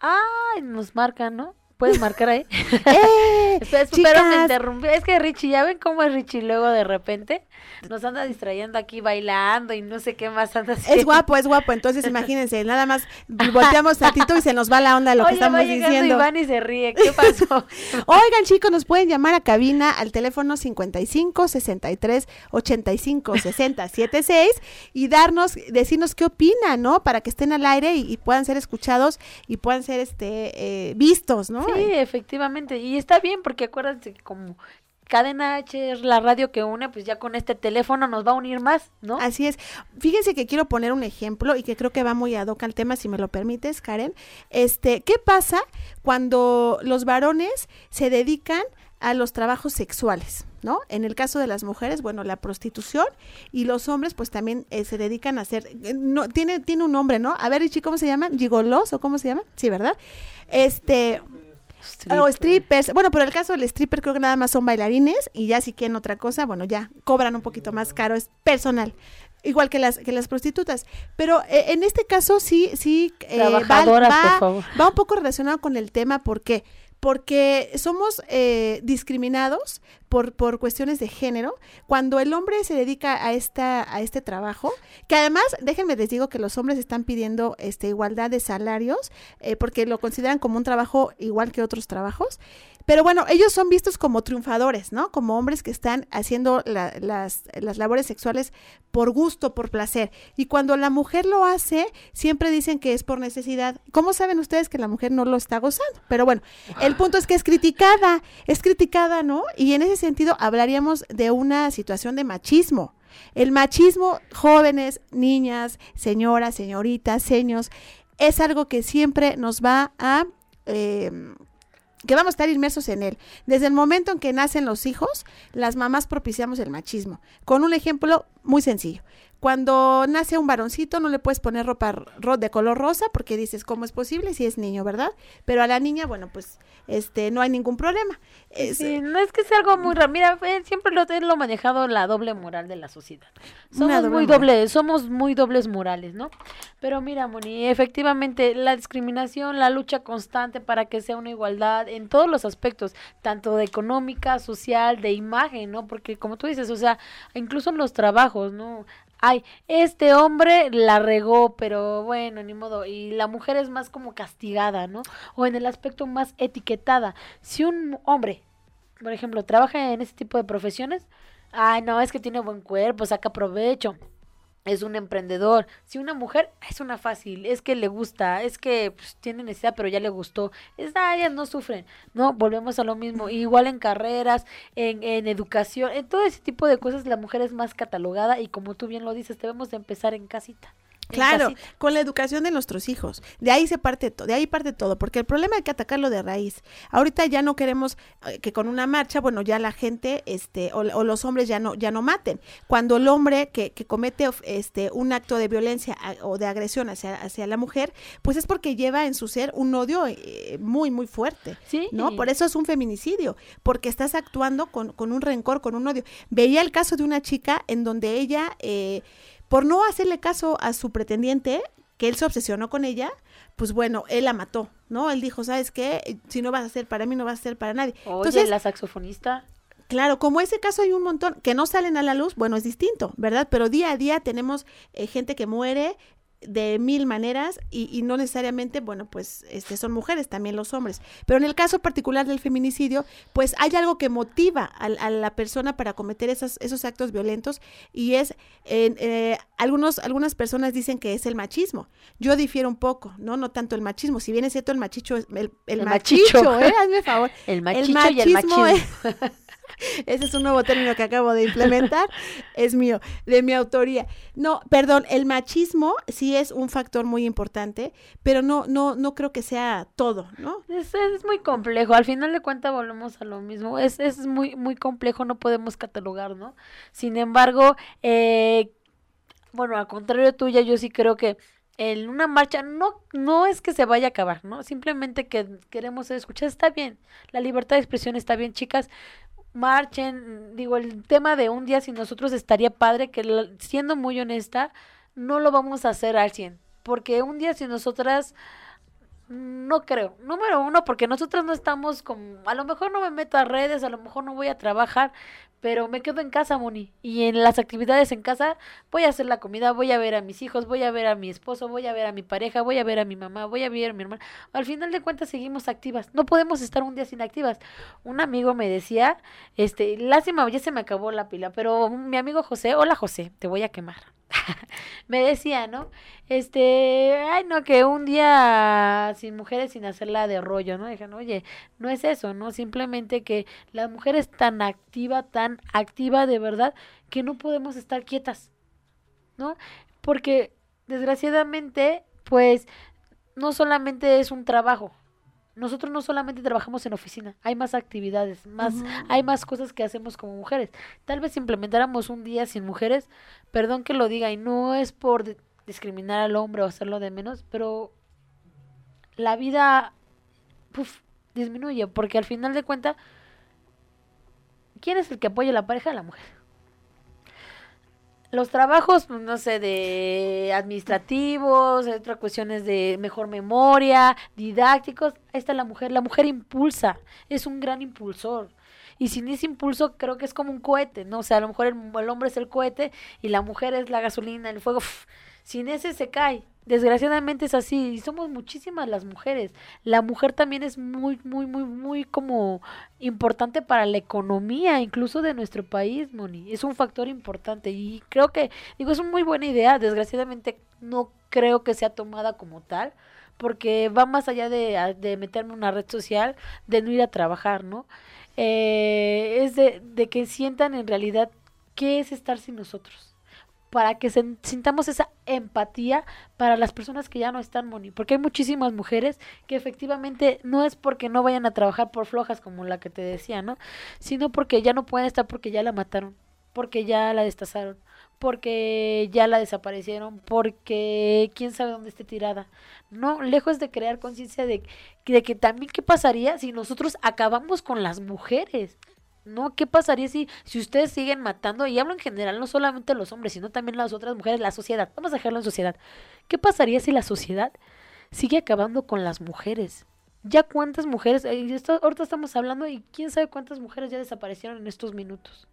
Ay, nos marcan, ¿no? Puedes marcar ahí. ¡Eh! Pero me interrumpí. Es que Richie, ya ven cómo es Richie luego de repente. Nos anda distrayendo aquí bailando y no sé qué más anda haciendo. Es guapo, es guapo. Entonces imagínense, nada más volteamos tantito y se nos va la onda de lo que estamos va diciendo. Iván y se ríe. ¿Qué pasó? Oigan, chicos, nos pueden llamar a cabina al teléfono 55 63 85 60 76 y darnos, decirnos qué opinan, ¿no? Para que estén al aire y, puedan ser escuchados y puedan ser este eh, vistos, ¿no? Sí, efectivamente. Y está bien porque acuérdense que como Cadena H es la radio que une, pues ya con este teléfono nos va a unir más, ¿no? Así es. Fíjense que quiero poner un ejemplo y que creo que va muy ad hoc al tema, si me lo permites, Karen. Este, ¿qué pasa cuando los varones se dedican a los trabajos sexuales? ¿no? En el caso de las mujeres, bueno, la prostitución y los hombres pues también eh, se dedican a hacer, eh, no, tiene, tiene un nombre, ¿no? A ver, ¿cómo se llaman? ¿Gigolos o cómo se llaman? Sí, ¿verdad? Este, o strippers. Bueno, pero el caso del stripper creo que nada más son bailarines y ya si quieren otra cosa, bueno, ya cobran un poquito más caro, es personal. Igual que las que las prostitutas, pero eh, en este caso sí sí eh, va, va, un poco relacionado con el tema porque porque somos eh, discriminados por, por cuestiones de género cuando el hombre se dedica a esta a este trabajo que además déjenme les digo que los hombres están pidiendo este igualdad de salarios eh, porque lo consideran como un trabajo igual que otros trabajos pero bueno, ellos son vistos como triunfadores, ¿no? Como hombres que están haciendo las, las labores sexuales por gusto, por placer. Y cuando la mujer lo hace, siempre dicen que es por necesidad. ¿Cómo saben ustedes que la mujer no lo está gozando? Pero bueno, el punto es que es criticada, es criticada, ¿no? Y en ese sentido hablaríamos de una situación de machismo. El machismo, jóvenes, niñas, señoras, señoritas, seños, es algo que siempre nos va a... Eh, que vamos a estar inmersos en él. Desde el momento en que nacen los hijos, las mamás propiciamos el machismo. Con un ejemplo muy sencillo. Cuando nace un varoncito no le puedes poner ropa ro- de color rosa porque dices, ¿cómo es posible si es niño, verdad? Pero a la niña, bueno, pues este no hay ningún problema. Es- Sí, no es que sea algo muy raro. Mira, eh, siempre lo lo manejado la doble moral de la sociedad. Somos doble muy moral. doble, somos muy dobles morales, ¿no? Pero mira, Moni, efectivamente la discriminación, la lucha constante para que sea una igualdad en todos los aspectos, tanto de económica, social, de imagen, ¿no? Porque como tú dices, o sea, incluso en los trabajos, ¿no? Ay, este hombre la regó, pero bueno, ni modo. Y la mujer es más como castigada, ¿no? O en el aspecto más etiquetada. Si un hombre, por ejemplo, trabaja en ese tipo de profesiones, ay, no, es que tiene buen cuerpo, saca provecho. Es un emprendedor. Si una mujer es una fácil, es que le gusta, es que pues, tiene necesidad, pero ya le gustó. Es, ah, ellas no sufren. No, volvemos a lo mismo. Igual en carreras, en, en educación, en todo ese tipo de cosas, la mujer es más catalogada y como tú bien lo dices, debemos de empezar en casita. Claro, con la educación de nuestros hijos. De ahí se parte todo, de ahí parte todo, porque el problema hay que atacarlo de raíz. Ahorita ya no queremos eh, que con una marcha, bueno, ya la gente, este, o, o los hombres ya no, ya no maten. Cuando el hombre que, que comete este un acto de violencia a- o de agresión hacia, hacia la mujer, pues es porque lleva en su ser un odio eh, muy, muy fuerte. Sí. ¿no? Por eso es un feminicidio, porque estás actuando con, con un rencor, con un odio. Veía el caso de una chica en donde ella, eh, por no hacerle caso a su pretendiente, que él se obsesionó con ella, pues bueno, él la mató, ¿no? Él dijo, ¿sabes qué? Si no vas a ser para mí, no vas a ser para nadie. Oye, Entonces, la saxofonista. Claro, como ese caso hay un montón que no salen a la luz, bueno, es distinto, ¿verdad? Pero día a día tenemos eh, gente que muere de mil maneras y, y no necesariamente, bueno, pues este son mujeres, también los hombres. Pero en el caso particular del feminicidio, pues hay algo que motiva al- a, la persona para cometer esos, esos actos violentos y es, en, eh, algunos, algunas personas dicen que es el machismo. Yo difiero un poco, ¿no? No tanto el machismo, si bien es cierto el machicho, es- el, el El machicho, machicho. ¿eh? Hazme favor. El machicho y el machismo machismo. es- ese es un nuevo término que acabo de implementar. es mío, de mi autoría. No, perdón, el machismo sí es un factor muy importante, pero no, no, no creo que sea todo, ¿no? Es, es muy complejo, al final de cuentas volvemos a lo mismo, es, es muy, muy complejo, no podemos catalogar, ¿no? Sin embargo, eh, bueno, al contrario tuya, yo sí creo que en una marcha no, no es que se vaya a acabar, ¿no? Simplemente que queremos escuchar, está bien, la libertad de expresión está bien, chicas, marchen, digo, el tema de un día sin nosotros estaría padre, que siendo muy honesta, no lo vamos a hacer al 100, porque un día sin nosotras... No creo. Número uno, porque nosotros no estamos como, a lo mejor no me meto a redes, a lo mejor no voy a trabajar, pero me quedo en casa, Moni. Y en las actividades en casa voy a hacer la comida, voy a ver a mis hijos, voy a ver a mi esposo, voy a ver a mi pareja, voy a ver a mi mamá, voy a ver a mi hermana. Al final de cuentas seguimos activas. No podemos estar un día sin activas. Un amigo me decía, este, lástima, ya se me acabó la pila, pero mi amigo José, hola José, te voy a quemar. me decía, ¿no? Este, ay, no, que un día sin mujeres sin hacerla de rollo, ¿no? Dijeron, oye, no es eso, ¿no? Simplemente que la mujer es tan activa, tan activa de verdad, que no podemos estar quietas, ¿no? Porque desgraciadamente, pues, no solamente es un trabajo. Nosotros no solamente trabajamos en oficina, hay más actividades, más, hay más cosas que hacemos como mujeres. Tal vez implementáramos un día sin mujeres, perdón que lo diga, y no es por di- discriminar al hombre o hacerlo de menos, pero la vida disminuye, porque al final de cuentas, ¿quién es el que apoya a la pareja? La mujer. Los trabajos, pues, no sé, de administrativos, otras cuestiones de mejor memoria, didácticos, ahí está la mujer. La mujer impulsa, es un gran impulsor. Y sin ese impulso creo que es como un cohete, ¿no? O sea, a lo mejor el, hombre es el cohete y la mujer es la gasolina, el fuego. sin ese se cae. Desgraciadamente es así. Y somos muchísimas las mujeres. La mujer también es muy, muy, muy, muy como importante para la economía, incluso de nuestro país, Moni. Es un factor importante. Y creo que, digo, es una muy buena idea. Desgraciadamente no creo que sea tomada como tal. Porque va más allá de, de meterme en una red social, de no ir a trabajar, ¿no? Eh, es de, de que sientan en realidad qué es estar sin nosotros para que sintamos esa empatía para las personas que ya no están, Moni, porque hay muchísimas mujeres que efectivamente no es porque no vayan a trabajar por flojas como la que te decía, ¿no? Sino porque ya no pueden estar porque ya la mataron, porque ya la destazaron, porque ya la desaparecieron, porque quién sabe dónde esté tirada. No, lejos de crear conciencia de, de que también qué pasaría si nosotros acabamos con las mujeres. ¿No? ¿Qué pasaría si, si ustedes siguen matando? Y hablo en general, no solamente los hombres, sino también las otras mujeres, la sociedad. Vamos a dejarlo en sociedad. ¿Qué pasaría si la sociedad sigue acabando con las mujeres? Ya cuántas mujeres, eh, ahorita estamos hablando y quién sabe cuántas mujeres ya desaparecieron en estos minutos.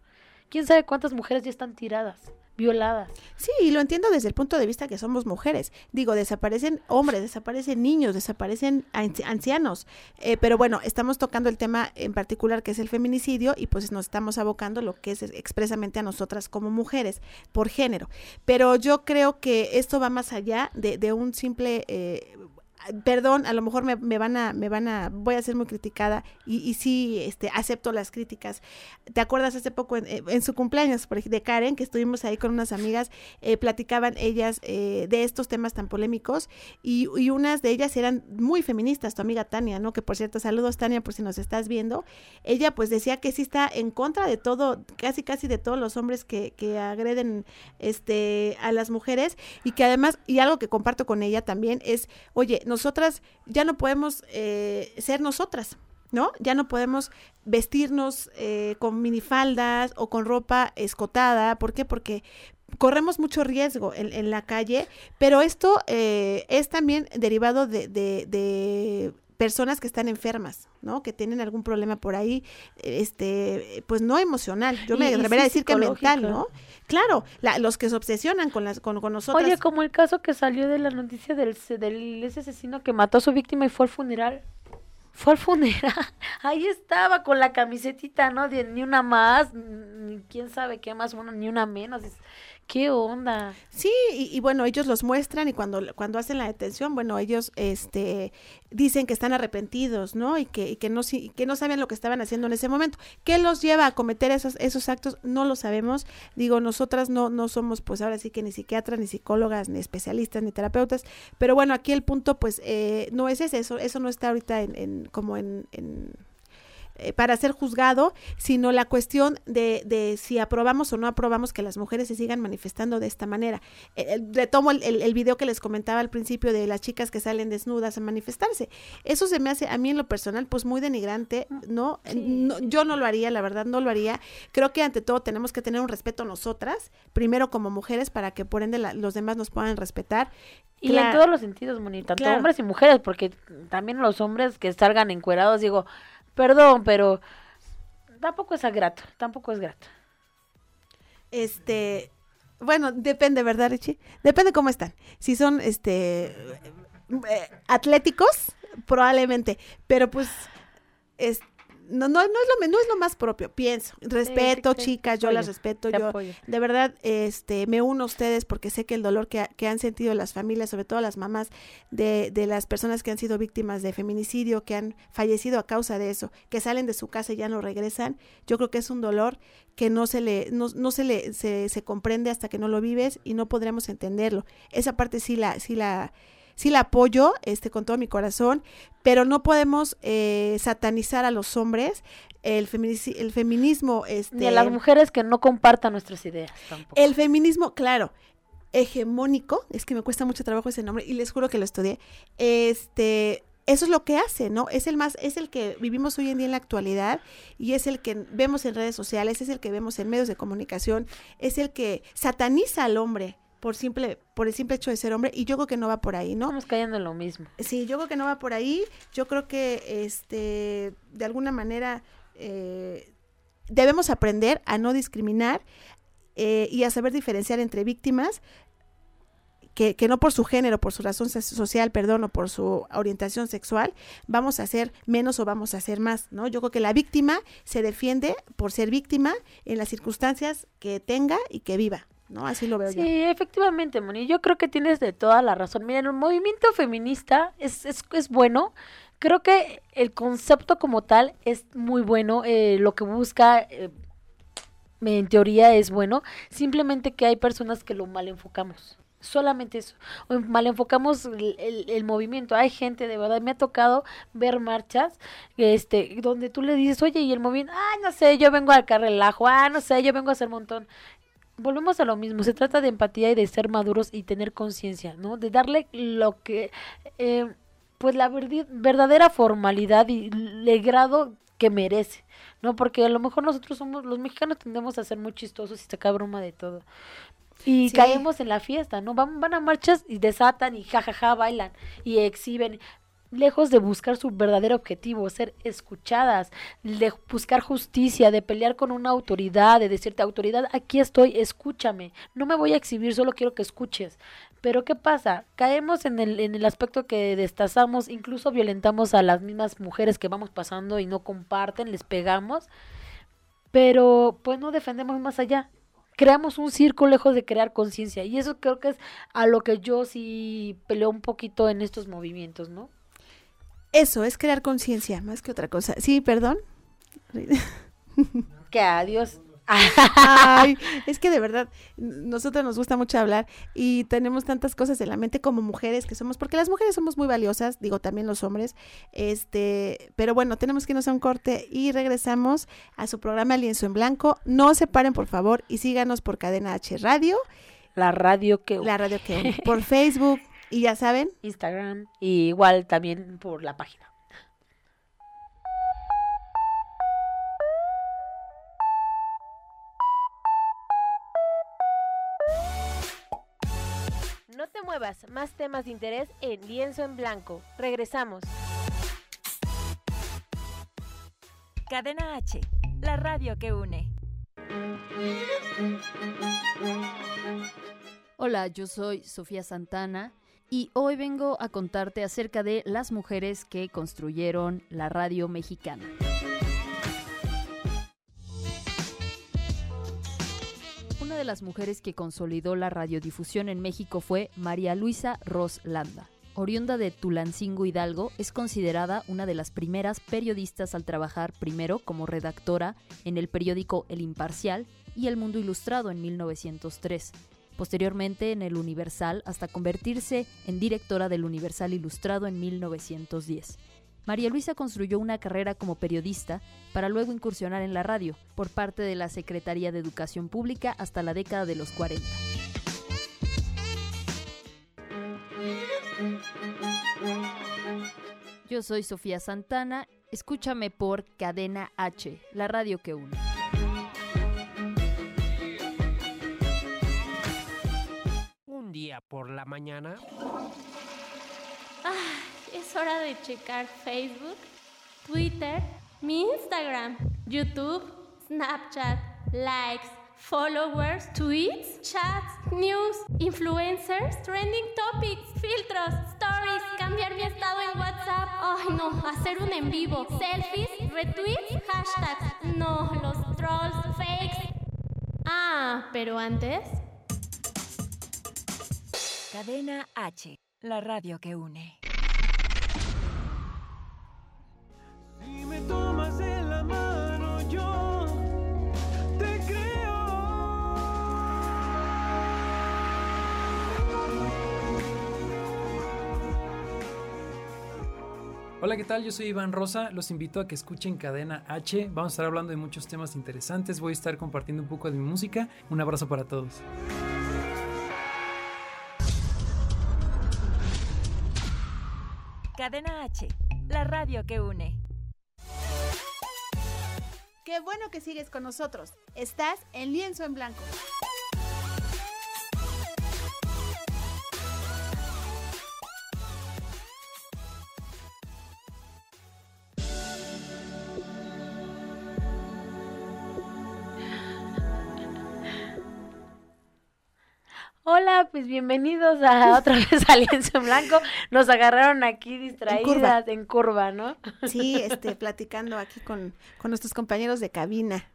¿Quién sabe cuántas mujeres ya están tiradas? Violadas. Sí, y lo entiendo desde el punto de vista que somos mujeres. Digo, desaparecen hombres, desaparecen niños, desaparecen ancianos. Eh, pero bueno, estamos tocando el tema en particular que es el feminicidio y pues nos estamos abocando lo que es expresamente a nosotras como mujeres por género. Pero yo creo que esto va más allá de, de un simple... Eh, perdón, a lo mejor me, me, van a, me van a, voy a ser muy criticada y, y sí, este, acepto las críticas. ¿Te acuerdas hace poco en, eh, su cumpleaños de Karen, que estuvimos ahí con unas amigas, eh, platicaban ellas eh, de estos temas tan polémicos y, y, unas de ellas eran muy feministas, tu amiga Tania, ¿no? Que por cierto, saludos Tania por si nos estás viendo. Ella pues decía que sí está en contra de todo, casi casi de todos los hombres que, que agreden este, a las mujeres y que además, y algo que comparto con ella también es, oye, no nosotras ya no podemos eh, ser nosotras. ¿no? Ya no podemos vestirnos eh, con minifaldas o con ropa escotada. ¿Por qué? Porque corremos mucho riesgo en, la calle, pero esto eh, es también derivado de, de, personas que están enfermas, ¿no? Que tienen algún problema por ahí, este, pues no emocional. Yo me atrevería a decir que mental, ¿no? Claro, los que se obsesionan con las con, con nosotros. Oye, como el caso que salió de la noticia del, del ese asesino que mató a su víctima y fue al funeral. Fue al funeral. Ahí estaba con la camisetita, ¿no? De, ni una más, ni quién sabe qué más, bueno, ni una menos. ¿Qué onda? Sí, y, bueno, ellos los muestran y cuando, cuando hacen la detención, bueno, ellos este, dicen que están arrepentidos, ¿no? Y que, y que, no, que no sabían lo que estaban haciendo en ese momento. ¿Qué los lleva a cometer esos, esos actos? No lo sabemos. Digo, nosotras no, no somos, pues ahora sí que ni psiquiatras, ni psicólogas, ni especialistas, ni terapeutas. Pero bueno, aquí el punto, pues, eh, no es ese, eso, eso no está ahorita en, en como en eh, para ser juzgado, sino la cuestión de, de, si aprobamos o no aprobamos que las mujeres se sigan manifestando de esta manera. Eh, retomo el, el, video que les comentaba al principio de las chicas que salen desnudas a manifestarse. Eso se me hace a mí en lo personal pues muy denigrante, ¿no? yo no lo haría, la verdad no lo haría. Creo que ante todo tenemos que tener un respeto a nosotras, primero como mujeres, para que por ende los demás nos puedan respetar. Y en todos los sentidos, Moni, tanto hombres y mujeres, porque también los hombres que salgan encuerados, digo, Perdón, pero tampoco es grato, tampoco es grato. Este, bueno, depende, ¿verdad, Richie? Depende cómo están. Si son, este, eh, atléticos, probablemente, pero pues, es, no, no, no, es lo, no es lo más propio, pienso. Respeto, chicas, yo las respeto, yo de verdad este, me uno a ustedes porque sé que el dolor que, que, han sentido las familias, sobre todo las mamás de, de, las personas que han sido víctimas de feminicidio, que han fallecido a causa de eso, que salen de su casa y ya no regresan, yo creo que es un dolor que no se le, no, no se le, se, se comprende hasta que no lo vives y no podremos entenderlo. Esa parte sí la, sí la sí la apoyo este, con todo mi corazón, pero no podemos eh, satanizar a los hombres. El, el feminismo... Este, Ni a las mujeres que no compartan nuestras ideas tampoco. El feminismo, claro, hegemónico, es que me cuesta mucho trabajo ese nombre y les juro que lo estudié, este eso es lo que hace, ¿no? Es el más, es el que vivimos hoy en día en la actualidad y es el que vemos en redes sociales, es el que vemos en medios de comunicación, es el que sataniza al hombre, por simple por el simple hecho de ser hombre y yo creo que no va por ahí, ¿no? Estamos cayendo en lo mismo. Sí, yo creo que no va por ahí. Yo creo que este de alguna manera eh, debemos aprender a no discriminar eh, y a saber diferenciar entre víctimas que, que, no por su género, por su razón social, perdón, o por su orientación sexual, vamos a ser menos o vamos a ser más, ¿no? Yo creo que la víctima se defiende por ser víctima en las circunstancias que tenga y que viva. ¿No? Así lo veo sí, Sí, efectivamente, Moni. Yo creo que tienes de toda la razón. Miren, un movimiento feminista es, es, es bueno. Creo que el concepto como tal es muy bueno. Eh, lo que busca, eh, en teoría, es bueno. Simplemente que hay personas que lo mal enfocamos. Solamente eso. mal enfocamos el, el, movimiento. Hay gente, de verdad, me ha tocado ver marchas este, donde tú le dices, oye, y el movimiento, ah, no sé, yo vengo al carrelajo, ah, no sé, yo vengo a hacer montón volvemos a lo mismo, se trata de empatía y de ser maduros y tener conciencia, ¿no? De darle lo que, eh, pues la verdadera formalidad y el grado que merece, ¿no? Porque a lo mejor nosotros somos, los mexicanos tendemos a ser muy chistosos y sacar broma de todo. Y caemos en la fiesta, ¿no? Van, van a marchas y desatan y jajaja bailan y exhiben lejos de buscar su verdadero objetivo, ser escuchadas, de buscar justicia, de pelear con una autoridad, de decirte, autoridad, aquí estoy, escúchame, no me voy a exhibir, solo quiero que escuches. Pero ¿qué pasa? Caemos en el, en el aspecto que destazamos, incluso violentamos a las mismas mujeres que vamos pasando y no comparten, les pegamos, pero pues no defendemos más allá. Creamos un círculo lejos de crear conciencia y eso creo que es a lo que yo sí peleo un poquito en estos movimientos, ¿no? Eso, es crear conciencia, más que otra cosa. Sí, perdón. que adiós. Ay, es que de verdad, nosotros nos gusta mucho hablar y tenemos tantas cosas en la mente como mujeres que somos, porque las mujeres somos muy valiosas, digo también los hombres, este, pero bueno, tenemos que irnos a un corte y regresamos a su programa Lienzo en Blanco. No se paren, por favor, y síganos por Cadena H Radio. La radio que... La radio que... Por Facebook, y ya saben. Instagram. Y igual también por la página. No te muevas, más temas de interés en Lienzo en Blanco. Regresamos. Cadena H, la radio que une. Hola, yo soy Sofía Santana y hoy vengo a contarte acerca de las mujeres que construyeron la radio mexicana. Una de las mujeres que consolidó la radiodifusión en México fue María Luisa Ros Landa. Oriunda de Tulancingo Hidalgo, es considerada una de las primeras periodistas al trabajar primero como redactora en el periódico El Imparcial y El Mundo Ilustrado en 1903 posteriormente en el Universal hasta convertirse en directora del Universal Ilustrado en 1910. María Luisa construyó una carrera como periodista para luego incursionar en la radio por parte de la Secretaría de Educación Pública hasta la década de los 40. Yo soy Sofía Santana, escúchame por Cadena H, la radio que une. Día por la mañana? Ah, es hora de checar Facebook, Twitter, mi Instagram, YouTube, Snapchat, likes, followers, tweets, chats, news, influencers, trending topics, filtros, stories, cambiar mi estado en WhatsApp. Ay, no, hacer un en vivo, selfies, retweets, hashtags. No, los trolls, fakes. Ah, pero antes Cadena H, la radio que une. Si me tomas en la mano, yo te creo. Hola, ¿qué tal? Yo soy Iván Rosa. Los invito a que escuchen Cadena H. Vamos a estar hablando de muchos temas interesantes. Voy a estar compartiendo un poco de mi música. Un abrazo para todos. Cadena H, la radio que une. Qué bueno que sigues con nosotros. Estás en lienzo en blanco. Hola, pues bienvenidos a otra vez a Lienzo en Blanco. Nos agarraron aquí distraídas en curva, ¿no? Sí, este, platicando aquí con, con nuestros compañeros de cabina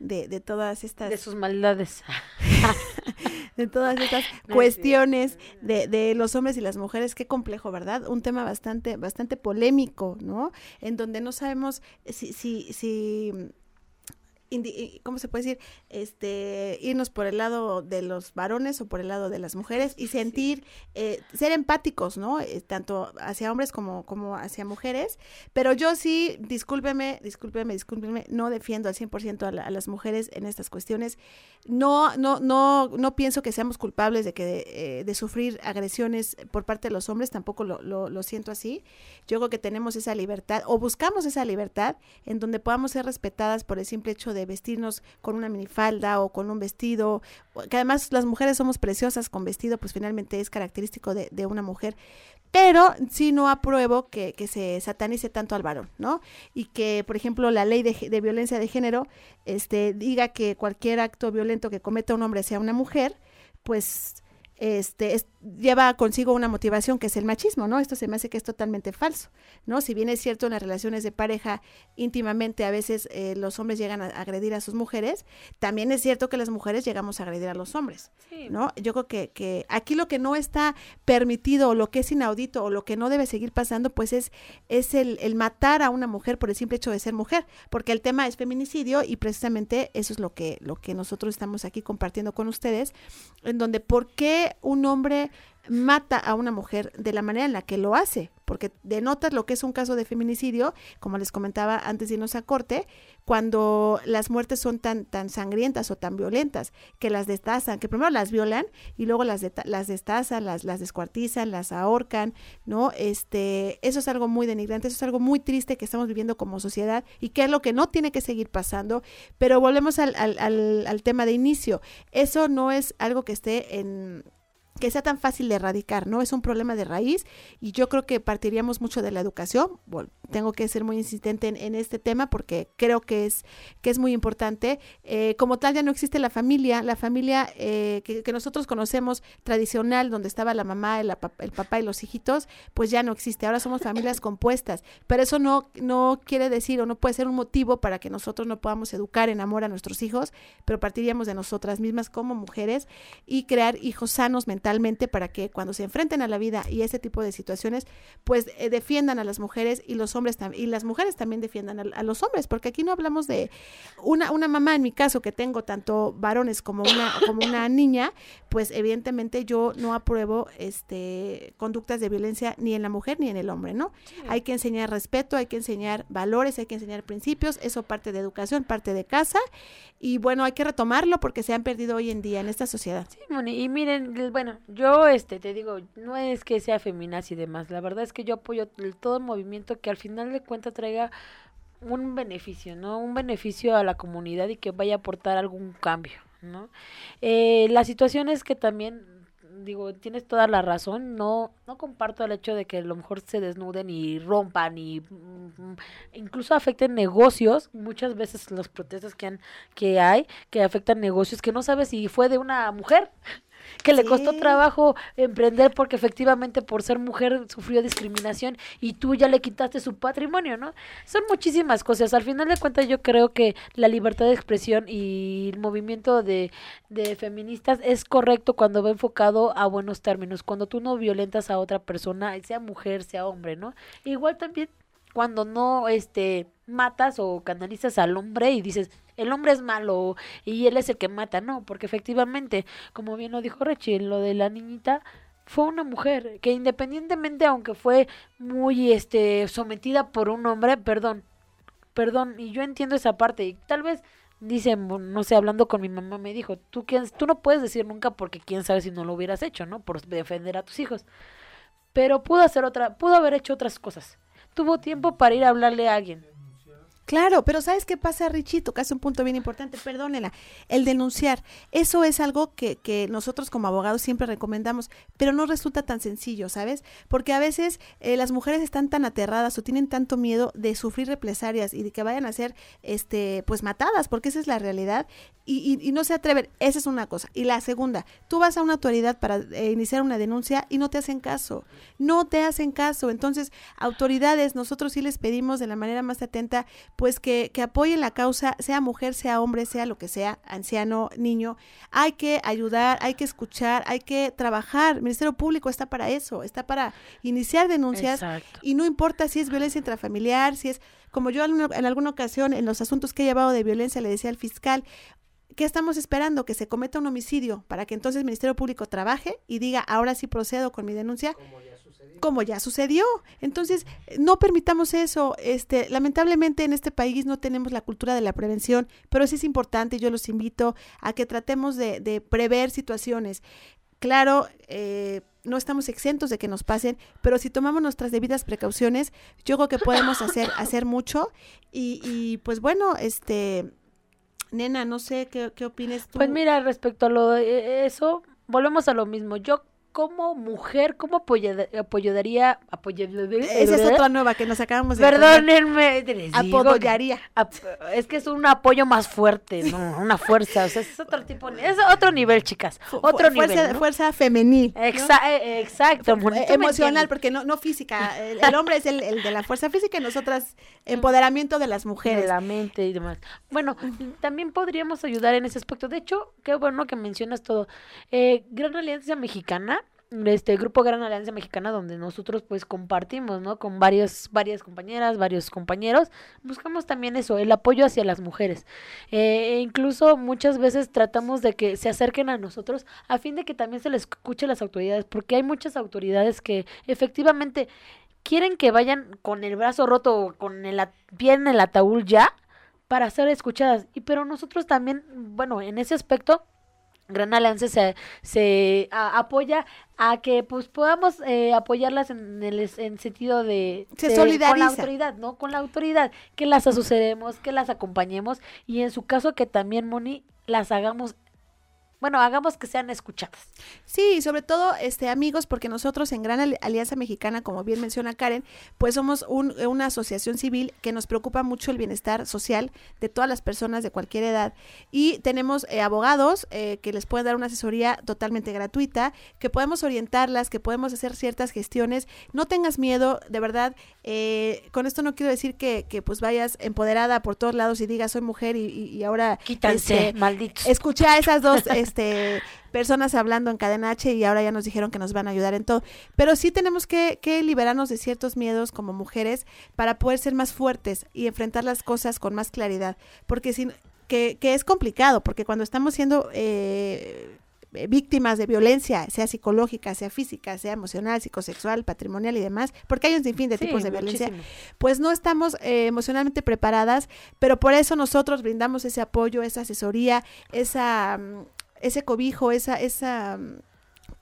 de, de todas estas... De sus maldades. de todas estas cuestiones de, de, los hombres y las mujeres, qué complejo, ¿verdad? Un tema bastante, bastante polémico, ¿no? En donde no sabemos si, si, si ¿cómo se puede decir? Este, irnos por el lado de los varones o por el lado de las mujeres y sentir, eh, ser empáticos, ¿no? Eh, tanto hacia hombres como, como hacia mujeres. Pero yo sí, discúlpeme, discúlpeme, discúlpeme, no defiendo al 100% a, la- a las mujeres en estas cuestiones. No, no, no, no pienso que seamos culpables de que eh, de sufrir agresiones por parte de los hombres, tampoco lo, lo, lo siento así. Yo creo que tenemos esa libertad o buscamos esa libertad en donde podamos ser respetadas por el simple hecho de vestirnos con una minifalda o con un vestido, que además las mujeres somos preciosas con vestido, pues finalmente es característico de, de una mujer. Pero sí no apruebo que, que se satanice tanto al varón, ¿no? Y que, por ejemplo, la ley de, de violencia de género este, diga que cualquier acto violento que cometa un hombre sea una mujer, pues este es- lleva consigo una motivación que es el machismo, ¿no? Esto se me hace que es totalmente falso, ¿no? Si bien es cierto en las relaciones de pareja íntimamente a veces eh, los hombres llegan a agredir a sus mujeres, también es cierto que las mujeres llegamos a agredir a los hombres, Sí. ¿no? Yo creo que, que aquí lo que no está permitido o lo que es inaudito o lo que no debe seguir pasando, pues es, es el, el matar a una mujer por el simple hecho de ser mujer, porque el tema es feminicidio y precisamente eso es lo que, lo que nosotros estamos aquí compartiendo con ustedes, en donde por qué un hombre mata a una mujer de la manera en la que lo hace, porque denota lo que es un caso de feminicidio, como les comentaba antes de irnos a corte, cuando las muertes son tan, tan sangrientas o tan violentas, que las destazan, que primero las violan y luego las, deta- las destazan, las, las descuartizan, las ahorcan, ¿no? Este, eso es algo muy denigrante, eso es algo muy triste que estamos viviendo como sociedad y que es lo que no tiene que seguir pasando, pero volvemos al, al, al, al tema de inicio, eso no es algo que esté en que sea tan fácil de erradicar, ¿no? Es un problema de raíz y yo creo que partiríamos mucho de la educación. Bueno, tengo que ser muy insistente en, en este tema porque creo que es, que es muy importante. Eh, como tal, ya no existe la familia, la familia eh, que, que nosotros conocemos tradicional, donde estaba la mamá, el papá y los hijitos, pues ya no existe. Ahora somos familias compuestas, pero eso no, no quiere decir o no puede ser un motivo para que nosotros no podamos educar en amor a nuestros hijos, pero partiríamos de nosotras mismas como mujeres y crear hijos sanos mentalmente para que cuando se enfrenten a la vida y ese tipo de situaciones, pues eh, defiendan a las mujeres y los hombres y las mujeres también defiendan a, a los hombres, porque aquí no hablamos de una, una mamá en mi caso que tengo tanto varones como una, como una niña, pues evidentemente yo no apruebo este conductas de violencia ni en la mujer ni en el hombre, ¿no? Hay que enseñar respeto, hay que enseñar valores, hay que enseñar principios, eso parte de educación, parte de casa, y bueno, hay que retomarlo porque se han perdido hoy en día en esta sociedad. Sí, Moni, y miren, el- yo este te digo, no es que sea feminaz y demás, la verdad es que yo apoyo todo el movimiento que al final de cuentas traiga un beneficio, ¿no? Un beneficio a la comunidad y que vaya a aportar algún cambio, ¿no? Eh, la situación es que también digo, tienes toda la razón, no no comparto el hecho de que a lo mejor se desnuden y rompan y mm, incluso afecten negocios, muchas veces las protestas que han que hay que afectan negocios que no sabes si fue de una mujer que le costó trabajo emprender porque efectivamente por ser mujer sufrió discriminación y tú ya le quitaste su patrimonio, ¿no? Son muchísimas cosas. Al final de cuentas yo creo que la libertad de expresión y el movimiento de, de feministas es correcto cuando va enfocado a buenos términos, cuando tú no violentas a otra persona, sea mujer, sea hombre, ¿no? Igual también cuando no este matas o canalizas al hombre y dices el hombre es malo y él es el que mata, no, porque efectivamente, como bien lo dijo Rechi, lo de la niñita fue una mujer que independientemente aunque fue muy este sometida por un hombre, perdón, perdón, y yo entiendo esa parte y tal vez dicen, no sé, hablando con mi mamá me dijo, tú quién, tú no puedes decir nunca porque quién sabe si no lo hubieras hecho, ¿no? Por defender a tus hijos. Pero pudo hacer otra, pudo haber hecho otras cosas. Tuvo tiempo para ir a hablarle a alguien. Claro, pero ¿sabes qué pasa, Richie? Tocaste un punto bien importante, perdónela. El denunciar, eso es algo que, que nosotros como abogados siempre recomendamos, pero no resulta tan sencillo, ¿sabes? Porque a veces eh, las mujeres están tan aterradas o tienen tanto miedo de sufrir represalias y de que vayan a ser, este, pues matadas, porque esa es la realidad, y, y- y no se atreven. Esa es una cosa. Y la segunda, tú vas a una autoridad para eh, iniciar una denuncia y no te hacen caso, no te hacen caso. Entonces, autoridades, nosotros sí les pedimos de la manera más atenta, pues que, que apoyen la causa, sea mujer, sea hombre, sea lo que sea, anciano, niño. Hay que ayudar, hay que escuchar, hay que trabajar. El Ministerio Público está para eso, está para iniciar denuncias Exacto. y no importa si es violencia intrafamiliar, si es, como yo en en alguna ocasión en los asuntos que he llevado de violencia le decía al fiscal, ¿qué estamos esperando? Que se cometa un homicidio para que entonces el Ministerio Público trabaje y diga, ahora sí procedo con mi denuncia. Como ya sucedió. Entonces, no permitamos eso. Este, lamentablemente en este país no tenemos la cultura de la prevención, pero sí es importante, yo los invito a que tratemos de, de prever situaciones. Claro, eh, no estamos exentos de que nos pasen, pero si tomamos nuestras debidas precauciones, yo creo que podemos hacer, hacer mucho. Y, y pues bueno, este, nena, no sé qué, qué opines tú. Pues mira, respecto a lo de eso, volvemos a lo mismo. Yo como mujer, ¿cómo apoyaría? Esa es otra nueva que nos acabamos de. Perdónenme, les Apoyaría. ap- es que es un apoyo más fuerte, no una fuerza, o sea, es otro tipo, es otro nivel, chicas, otro Fu- fuerza, nivel. ¿no? fuerza femenil. eh, exacto, emocional, porque no, no física. El, el hombre es el, el de la fuerza física y nosotras empoderamiento de las mujeres. de la mente y demás. Bueno, también podríamos ayudar en ese aspecto. De hecho, qué bueno que mencionas todo. Eh, Gran Alianza Mexicana, este grupo Gran Alianza Mexicana, donde nosotros pues compartimos, ¿no? Con varios, varias compañeras, varios compañeros, buscamos también eso, el apoyo hacia las mujeres. Eh, e incluso muchas veces tratamos de que se acerquen a nosotros a fin de que también se les escuche a las autoridades, porque hay muchas autoridades que efectivamente quieren que vayan con el brazo roto con el pie en el ataúd ya para ser escuchadas. Y pero nosotros también, bueno, en ese aspecto, Gran Alianza se, se a- apoya a que pues podamos eh, apoyarlas en el en sentido de, Se de- con la autoridad, ¿no? Con la autoridad, que las asesoremos, que las acompañemos y en su caso que también, Moni, las hagamos, bueno, hagamos que sean escuchadas. Sí, y sobre todo, este, amigos, porque nosotros en Gran Ali- Alianza Mexicana, como bien menciona Karen, pues somos un- una asociación civil que nos preocupa mucho el bienestar social de todas las personas de cualquier edad. Y tenemos eh, abogados eh, que les pueden dar una asesoría totalmente gratuita, que podemos orientarlas, que podemos hacer ciertas gestiones. No tengas miedo, de verdad. eh, con esto no quiero decir que, que, pues vayas empoderada por todos lados y digas soy mujer y, y- y ahora Quítanse, este, malditos. escuché a esas dos este, personas hablando en cadena H y ahora ya nos dijeron que nos van a ayudar en todo. Pero sí tenemos que, que liberarnos de ciertos miedos como mujeres para poder ser más fuertes y enfrentar las cosas con más claridad. Porque sin, que, que es complicado, porque cuando estamos siendo eh, eh, víctimas de violencia, sea psicológica, sea física, sea emocional, psicosexual, patrimonial y demás, porque hay un sinfín de Sí, tipos de violencia, pues no estamos eh, emocionalmente preparadas, pero por eso nosotros brindamos ese apoyo, esa asesoría, esa mm, ese cobijo, esa esa mm,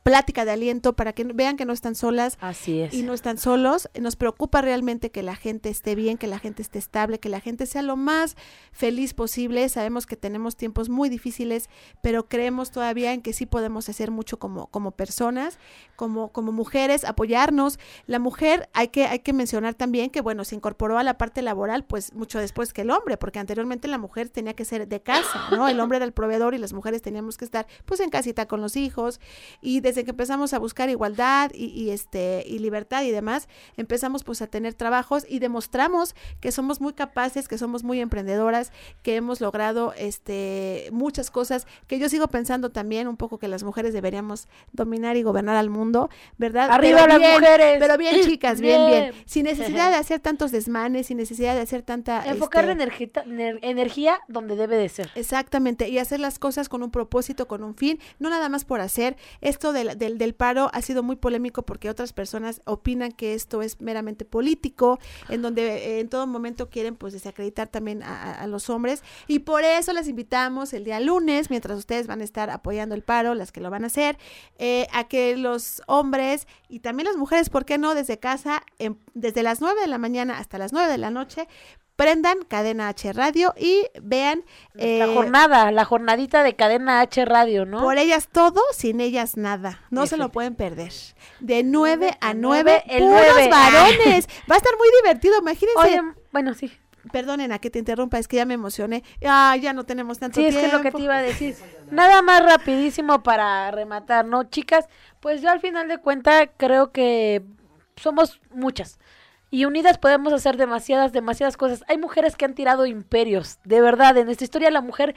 plática de aliento para que vean que no están solas Así es. y no están solos. Nos preocupa realmente que la gente esté bien, que la gente esté estable, que la gente sea lo más feliz posible. Sabemos que tenemos tiempos muy difíciles, pero creemos todavía en que sí podemos hacer mucho como, como personas, como, como mujeres, apoyarnos. La mujer, hay que, hay que mencionar también que, bueno, se incorporó a la parte laboral, pues mucho después que el hombre, porque anteriormente la mujer tenía que ser de casa, ¿no? El hombre era el proveedor y las mujeres teníamos que estar, pues, en casita con los hijos. Y desde que empezamos a buscar igualdad y, y, este y libertad y demás, empezamos pues a tener trabajos y demostramos que somos muy capaces, que somos muy emprendedoras, que hemos logrado este muchas cosas, que yo sigo pensando también un poco que las mujeres deberíamos dominar y gobernar al mundo, ¿verdad? ¡Arriba Pero las bien, mujeres! Pero bien, chicas, bien, bien, Bien. sin necesidad de hacer tantos desmanes, sin necesidad de hacer tanta Enfocar este, la energía, ner- energía donde debe de ser. Exactamente, y hacer las cosas con un propósito, con un fin, no nada más por hacer. Esto del, paro ha sido muy polémico porque otras personas opinan que esto es meramente político, en donde eh, en todo momento quieren pues desacreditar también a, a- a los hombres. Y por eso les invitamos el día lunes, mientras ustedes van a estar apoyando el paro, las que lo van a hacer, eh, a que los hombres y también las mujeres, ¿por qué no? Desde casa, en- desde las 9 de la mañana hasta las 9 de la noche, prendan Cadena H Radio y vean La eh, jornada, la jornadita de cadena H Radio, ¿no? por ellas todo, sin ellas nada. No se lo pueden perder. De 9 a 9, nueve, el puros nueve. varones. Va a estar muy divertido, imagínense. Oye, bueno, sí. Perdonen a que te interrumpa, es que ya me emocioné. Ah, ya no tenemos tanto Sí, es tiempo. que es lo que te iba a decir. Nada más rapidísimo para rematar, ¿no? Chicas, pues yo al final de cuentas creo que somos muchas. Y unidas podemos hacer demasiadas, demasiadas cosas. Hay mujeres que han tirado imperios, de verdad. En nuestra historia la mujer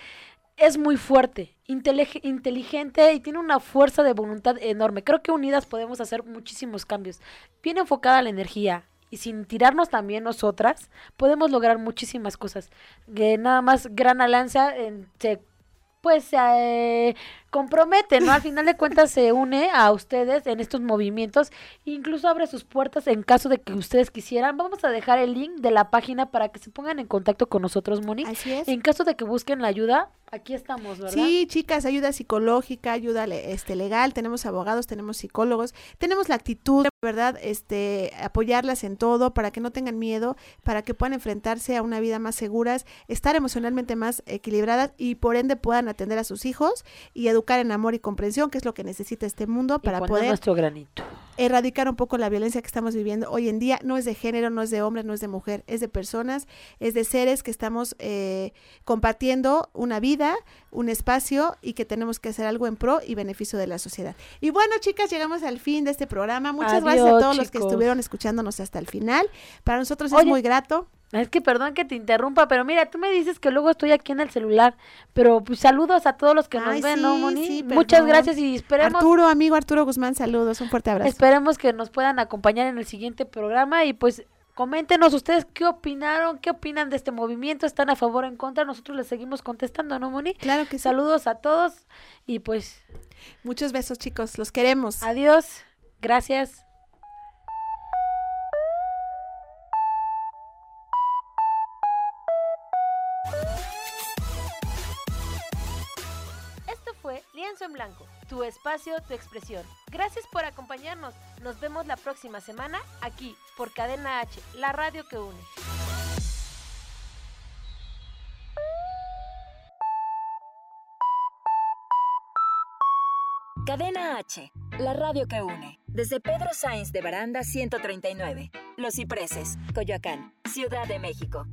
es muy fuerte, intelig- inteligente y tiene una fuerza de voluntad enorme. Creo que unidas podemos hacer muchísimos cambios. Bien enfocada la energía y sin tirarnos también nosotras, podemos lograr muchísimas cosas. Que nada más Gran Alianza se pues eh, compromete, ¿no? Al final de cuentas se une a ustedes en estos movimientos, incluso abre sus puertas en caso de que ustedes quisieran. Vamos a dejar el link de la página para que se pongan en contacto con nosotros, Moni. Así es. En caso de que busquen la ayuda, aquí estamos, ¿verdad? Sí, chicas, ayuda psicológica, ayuda este legal, tenemos abogados, tenemos psicólogos, tenemos la actitud, ¿verdad? Este, apoyarlas en todo para que no tengan miedo, para que puedan enfrentarse a una vida más seguras, estar emocionalmente más equilibradas y por ende puedan atender a sus hijos y educar en amor y comprensión, que es lo que necesita este mundo para poder nuestro granito. erradicar un poco la violencia que estamos viviendo hoy en día. No es de género, no es de hombre, no es de mujer, es de personas, es de seres que estamos eh, compartiendo una vida, un espacio y que tenemos que hacer algo en pro y beneficio de la sociedad. Y bueno, chicas, llegamos al fin de este programa. Muchas gracias a todos los que estuvieron escuchándonos hasta el final. Para nosotros es muy grato. Es que perdón que te interrumpa, pero mira, tú me dices que luego estoy aquí en el celular, pero pues saludos a todos los que nos Ay, ven, ¿no, Moni? sí, Muchas gracias y esperemos Arturo, amigo Arturo Guzmán, saludos, un fuerte abrazo. Esperemos que nos puedan acompañar en el siguiente programa y pues coméntenos ustedes qué opinaron, qué opinan de este movimiento, están a favor o en contra, nosotros les seguimos contestando, ¿no, Moni? Claro que sí. Saludos a todos y pues Muchos besos, chicos, los queremos. adiós, gracias. En Blanco, tu espacio, tu expresión. Gracias por acompañarnos. Nos vemos la próxima semana aquí por Cadena H, la radio que une. Cadena H, la radio que une. Desde Pedro Sainz de Baranda 139, Los Cipreses, Coyoacán, Ciudad de México.